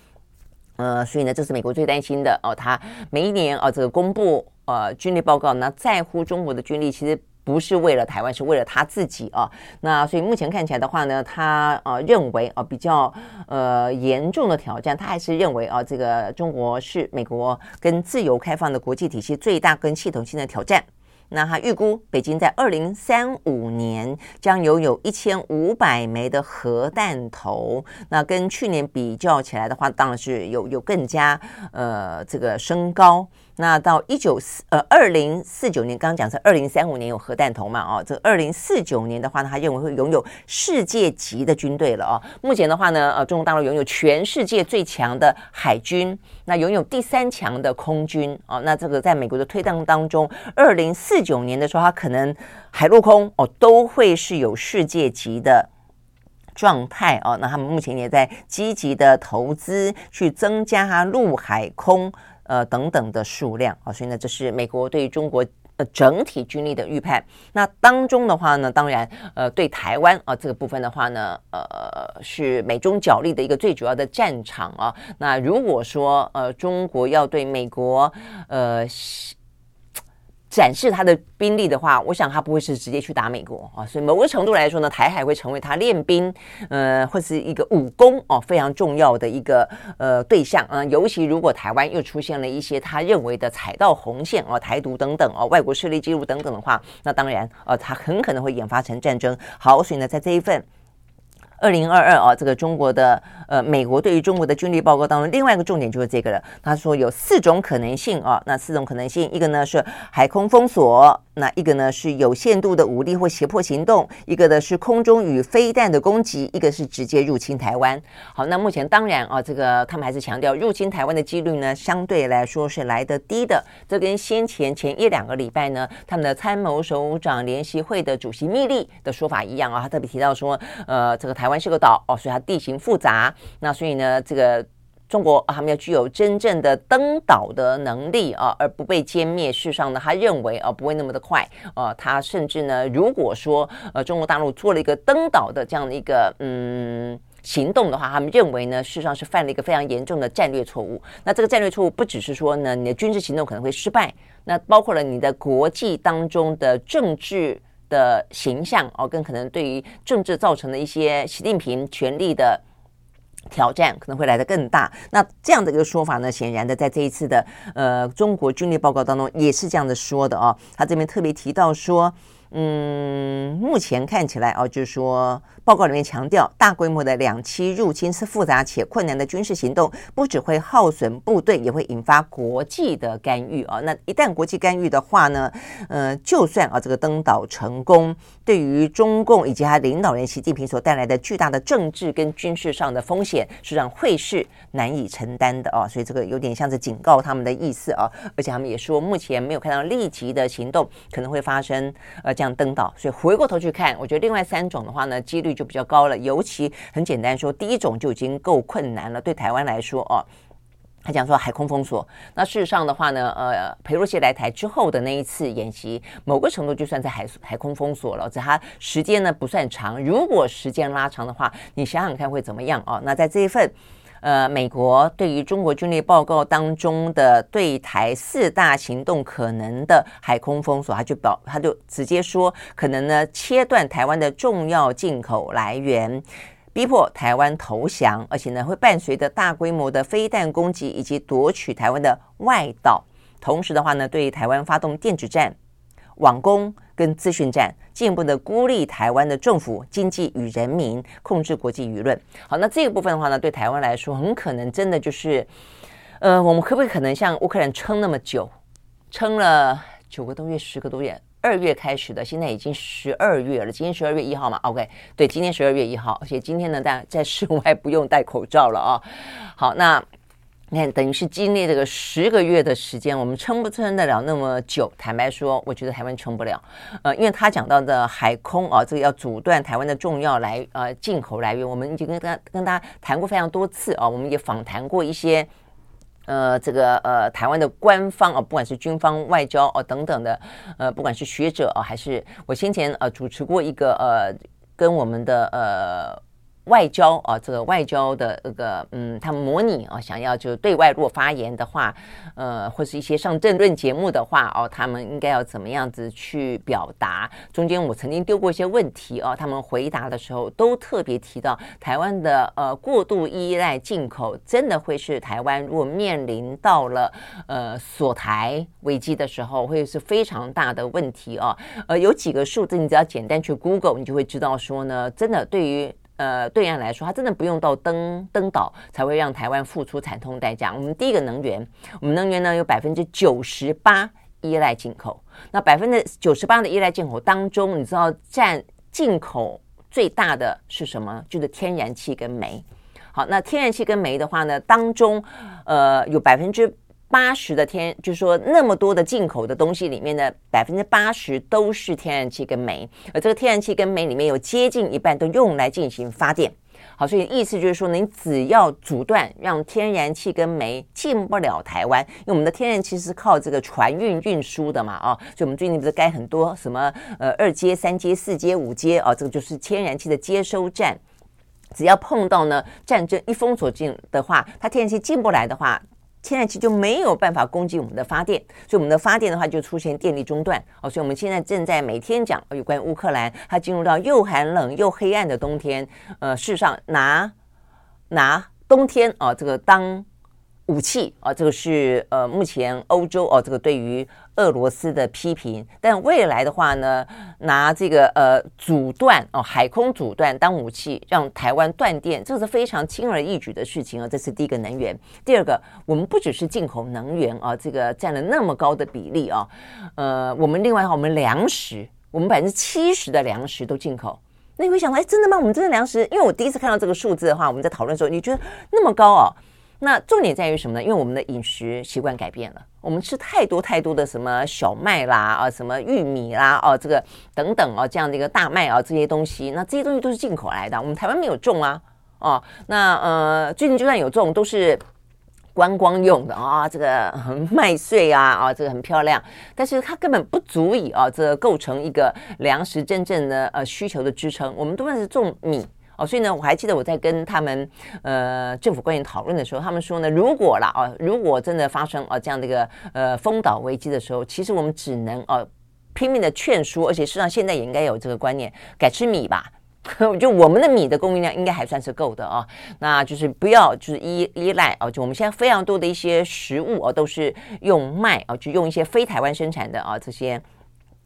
呃，所以呢，这是美国最担心的哦。他每一年啊，这个公布呃军力报告，那在乎中国的军力其实不是为了台湾，是为了他自己啊。那所以目前看起来的话呢，他呃认为啊比较呃严重的挑战，他还是认为啊这个中国是美国跟自由开放的国际体系最大跟系统性的挑战。那他预估北京在二零三五年将拥有一千五百枚的核弹头。那跟去年比较起来的话，当然是有有更加呃这个升高。那到一九四呃二零四九年，刚刚讲是二零三五年有核弹头嘛？哦，这二零四九年的话呢，他认为会拥有世界级的军队了哦。目前的话呢，呃，中国大陆拥有全世界最强的海军，那拥有第三强的空军哦。那这个在美国的推动当中，二零四九年的时候，它可能海陆空哦都会是有世界级的状态哦。那他们目前也在积极的投资去增加陆海空。呃，等等的数量啊，所以呢，这是美国对中国呃整体军力的预判。那当中的话呢，当然呃，对台湾啊这个部分的话呢，呃，是美中角力的一个最主要的战场啊。那如果说呃，中国要对美国呃。展示他的兵力的话，我想他不会是直接去打美国啊，所以某个程度来说呢，台海会成为他练兵，呃，或是一个武功哦非常重要的一个呃对象啊。尤其如果台湾又出现了一些他认为的踩到红线哦，台独等等哦，外国势力介入等等的话，那当然呃，他很可能会演发成战争。好，所以呢，在这一份。二零二二啊，这个中国的呃，美国对于中国的军力报告当中，另外一个重点就是这个了。他说有四种可能性啊，那四种可能性，一个呢是海空封锁。那一个呢是有限度的武力或胁迫行动，一个呢是空中与飞弹的攻击，一个是直接入侵台湾。好，那目前当然啊，这个他们还是强调入侵台湾的几率呢，相对来说是来得低的。这跟先前前一两个礼拜呢，他们的参谋首长联席会的主席密利的说法一样啊，他特别提到说，呃，这个台台湾是个岛哦，所以它地形复杂，那所以呢，这个。中国，他们要具有真正的登岛的能力啊，而不被歼灭。事实上呢，他认为啊，不会那么的快啊。他甚至呢，如果说呃，中国大陆做了一个登岛的这样的一个嗯行动的话，他们认为呢，事实上是犯了一个非常严重的战略错误。那这个战略错误不只是说呢，你的军事行动可能会失败，那包括了你的国际当中的政治的形象哦，更可能对于政治造成的一些习近平权力的。挑战可能会来得更大。那这样的一个说法呢，显然的，在这一次的呃中国军力报告当中也是这样的说的哦。他这边特别提到说，嗯，目前看起来哦，就是说。报告里面强调，大规模的两栖入侵是复杂且困难的军事行动，不只会耗损部队，也会引发国际的干预啊。那一旦国际干预的话呢，呃，就算啊这个登岛成功，对于中共以及他领导人习近平所带来的巨大的政治跟军事上的风险，是让会是难以承担的啊。所以这个有点像是警告他们的意思啊。而且他们也说，目前没有看到立即的行动可能会发生，呃，这样登岛。所以回过头去看，我觉得另外三种的话呢，几率。就比较高了，尤其很简单说，第一种就已经够困难了。对台湾来说，哦，他讲说海空封锁。那事实上的话呢，呃，裴洛西来台之后的那一次演习，某个程度就算在海海空封锁了，只他时间呢不算长。如果时间拉长的话，你想想看会怎么样哦？那在这一份。呃，美国对于中国军力报告当中的对台四大行动可能的海空封锁，他就表，他就直接说，可能呢切断台湾的重要进口来源，逼迫台湾投降，而且呢会伴随着大规模的飞弹攻击以及夺取台湾的外岛，同时的话呢，对台湾发动电子战、网攻。跟资讯战进一步的孤立台湾的政府、经济与人民，控制国际舆论。好，那这个部分的话呢，对台湾来说，很可能真的就是，呃，我们可不可以可能像乌克兰撑那么久，撑了九个多月、十个多月，二月开始的，现在已经十二月了。今天十二月一号嘛，OK，对，今天十二月一号，而且今天呢，大家在室外不用戴口罩了啊。好，那。你看，等于是经历这个十个月的时间，我们撑不撑得了那么久？坦白说，我觉得台湾撑不了。呃，因为他讲到的海空啊，这个要阻断台湾的重要来呃进口来源，我们已经跟大跟大家谈过非常多次啊，我们也访谈过一些呃这个呃台湾的官方啊，不管是军方、外交哦、等等的，呃，不管是学者啊，还是我先前呃主持过一个呃跟我们的呃。外交啊，这个外交的这个嗯，他们模拟啊，想要就对外若发言的话，呃，或是一些上政论节目的话哦，他们应该要怎么样子去表达？中间我曾经丢过一些问题哦，他们回答的时候都特别提到台湾的呃过度依赖进口，真的会是台湾如果面临到了呃锁台危机的时候，会是非常大的问题哦。呃，有几个数字，你只要简单去 Google，你就会知道说呢，真的对于。呃，对岸来说，它真的不用到登登岛才会让台湾付出惨痛代价。我们第一个能源，我们能源呢有百分之九十八依赖进口。那百分之九十八的依赖进口当中，你知道占进口最大的是什么？就是天然气跟煤。好，那天然气跟煤的话呢，当中呃有百分之。八十的天，就是说那么多的进口的东西里面的百分之八十都是天然气跟煤，而这个天然气跟煤里面有接近一半都用来进行发电。好，所以意思就是说，你只要阻断让天然气跟煤进不了台湾，因为我们的天然气是靠这个船运运输的嘛，啊，所以我们最近不是盖很多什么呃二阶、三阶、四阶、五阶啊，这个就是天然气的接收站。只要碰到呢战争一封锁进的话，它天然气进不来的话。天然气就没有办法供给我们的发电，所以我们的发电的话就出现电力中断哦。所以我们现在正在每天讲有关乌克兰，它进入到又寒冷又黑暗的冬天。呃，事实上拿拿冬天啊，这个当。武器啊，这个是呃，目前欧洲哦，这个对于俄罗斯的批评。但未来的话呢，拿这个呃阻断哦，海空阻断当武器，让台湾断电，这是非常轻而易举的事情啊。这是第一个能源。第二个，我们不只是进口能源啊，这个占了那么高的比例啊。呃，我们另外的话，我们粮食，我们百分之七十的粮食都进口。那你会想到，哎，真的吗？我们真的粮食？因为我第一次看到这个数字的话，我们在讨论的时候，你觉得那么高哦？那重点在于什么呢？因为我们的饮食习惯改变了，我们吃太多太多的什么小麦啦啊，什么玉米啦哦，这个等等哦，这样的一个大麦啊这些东西，那这些东西都是进口来的，我们台湾没有种啊哦，那呃最近就算有种，都是观光用的啊，这个麦穗啊啊，这个很漂亮，但是它根本不足以啊，这构成一个粮食真正的呃需求的支撑，我们多半是种米。哦，所以呢，我还记得我在跟他们呃政府官员讨论的时候，他们说呢，如果啦啊，如果真的发生啊这样的一个呃封岛危机的时候，其实我们只能啊拼命的劝说，而且事实上现在也应该有这个观念，改吃米吧。就我们的米的供应量应该还算是够的啊，那就是不要就是依依赖啊，就我们现在非常多的一些食物啊，都是用麦啊，就用一些非台湾生产的啊这些。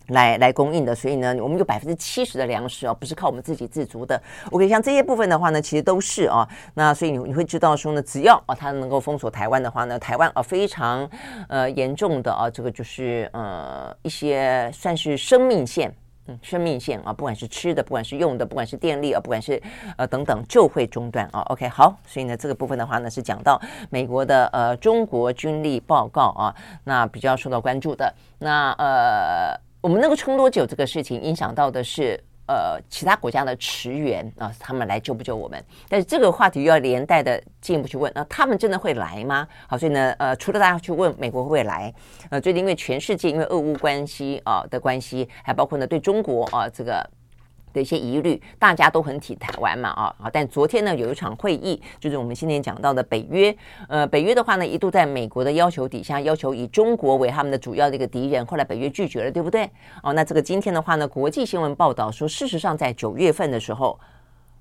来来供应的，所以呢，我们有百分之七十的粮食哦，不是靠我们自给自足的。OK，像这些部分的话呢，其实都是啊。那所以你你会知道说呢，只要啊，它能够封锁台湾的话呢，台湾啊非常呃严重的啊，这个就是呃一些算是生命线，嗯，生命线啊，不管是吃的，不管是用的，不管是电力啊，不管是呃等等，就会中断啊。OK，好，所以呢，这个部分的话呢，是讲到美国的呃中国军力报告啊，那比较受到关注的，那呃。我们能够撑多久？这个事情影响到的是呃其他国家的驰援啊，他们来救不救我们？但是这个话题又要连带的进一步去问，那他们真的会来吗？好，所以呢，呃，除了大家去问美国会不会来，呃，最近因为全世界因为俄乌关系啊的关系，还包括呢对中国啊这个。的一些疑虑，大家都很挺台湾嘛，啊啊！但昨天呢，有一场会议，就是我们今天讲到的北约，呃，北约的话呢，一度在美国的要求底下，要求以中国为他们的主要的一个敌人，后来北约拒绝了，对不对？哦，那这个今天的话呢，国际新闻报道说，事实上在九月份的时候，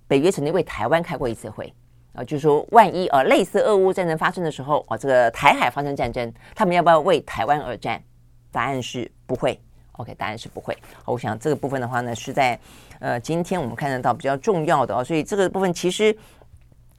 北约曾经为台湾开过一次会，啊，就是说万一啊，类似俄乌战争发生的时候，啊，这个台海发生战争，他们要不要为台湾而战？答案是不会。OK，答案是不会。我想这个部分的话呢，是在呃今天我们看得到比较重要的哦，所以这个部分其实。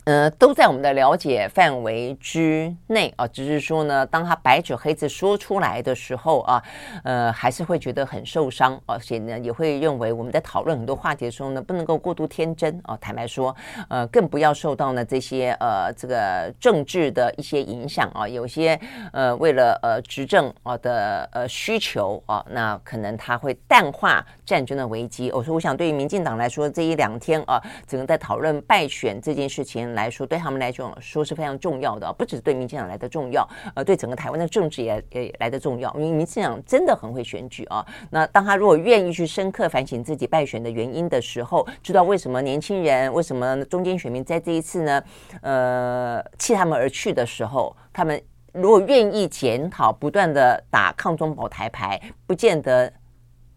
呃，都在我们的了解范围之内啊，只是说呢，当他白纸黑字说出来的时候啊，呃，还是会觉得很受伤，而且呢，也会认为我们在讨论很多话题的时候呢，不能够过度天真啊。坦白说，呃，更不要受到呢这些呃这个政治的一些影响啊。有些呃为了呃执政啊的呃需求啊，那可能他会淡化战争的危机。我说，我想对于民进党来说，这一两天啊，只能在讨论败选这件事情。来说，对他们来说说是非常重要的，不只是对民进党来的重要，呃，对整个台湾的政治也也来的重要。因为民进党真的很会选举啊。那当他如果愿意去深刻反省自己败选的原因的时候，知道为什么年轻人、为什么中间选民在这一次呢，呃，弃他们而去的时候，他们如果愿意检讨，不断的打抗中保台牌，不见得。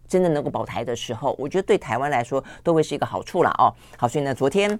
真的能够保台的时候，我觉得对台湾来说都会是一个好处了哦。好，所以呢，昨天，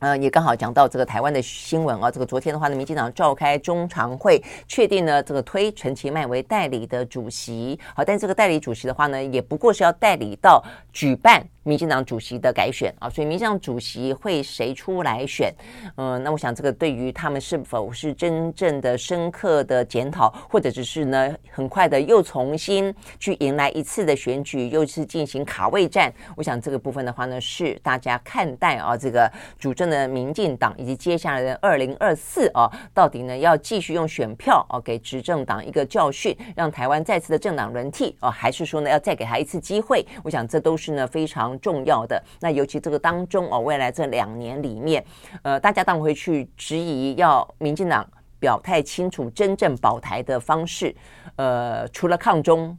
呃，也刚好讲到这个台湾的新闻啊。这个昨天的话呢，民进党召开中常会，确定呢这个推陈其迈为代理的主席。好，但这个代理主席的话呢，也不过是要代理到举办。民进党主席的改选啊，所以民进党主席会谁出来选？嗯，那我想这个对于他们是否是真正的深刻的检讨，或者只是呢很快的又重新去迎来一次的选举，又是进行卡位战？我想这个部分的话呢，是大家看待啊这个主政的民进党以及接下来的二零二四啊，到底呢要继续用选票啊给执政党一个教训，让台湾再次的政党轮替啊，还是说呢要再给他一次机会？我想这都是呢非常。重要的，那尤其这个当中哦，未来这两年里面，呃，大家当然会去质疑，要民进党表态清楚真正保台的方式，呃，除了抗中。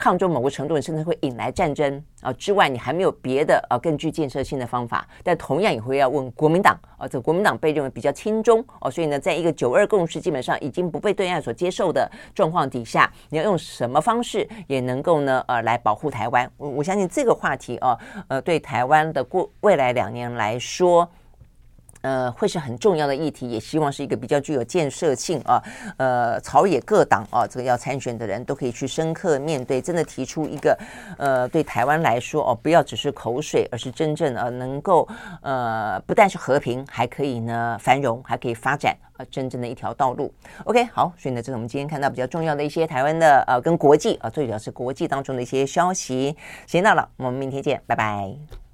抗中某个程度甚至会引来战争啊之外，你还没有别的啊更具建设性的方法。但同样也会要问国民党啊，这国民党被认为比较亲中哦，所以呢，在一个九二共识基本上已经不被对岸所接受的状况底下，你要用什么方式也能够呢呃来保护台湾？我我相信这个话题啊呃对台湾的过未来两年来说。呃，会是很重要的议题，也希望是一个比较具有建设性啊。呃，朝野各党啊，这个要参选的人都可以去深刻面对，真的提出一个呃，对台湾来说哦，不要只是口水，而是真正呃能够呃，不但是和平，还可以呢繁荣，还可以发展啊，真正的一条道路。OK，好，所以呢，这是我们今天看到比较重要的一些台湾的呃，跟国际啊，最主要是国际当中的一些消息。时间到了，我们明天见，拜拜。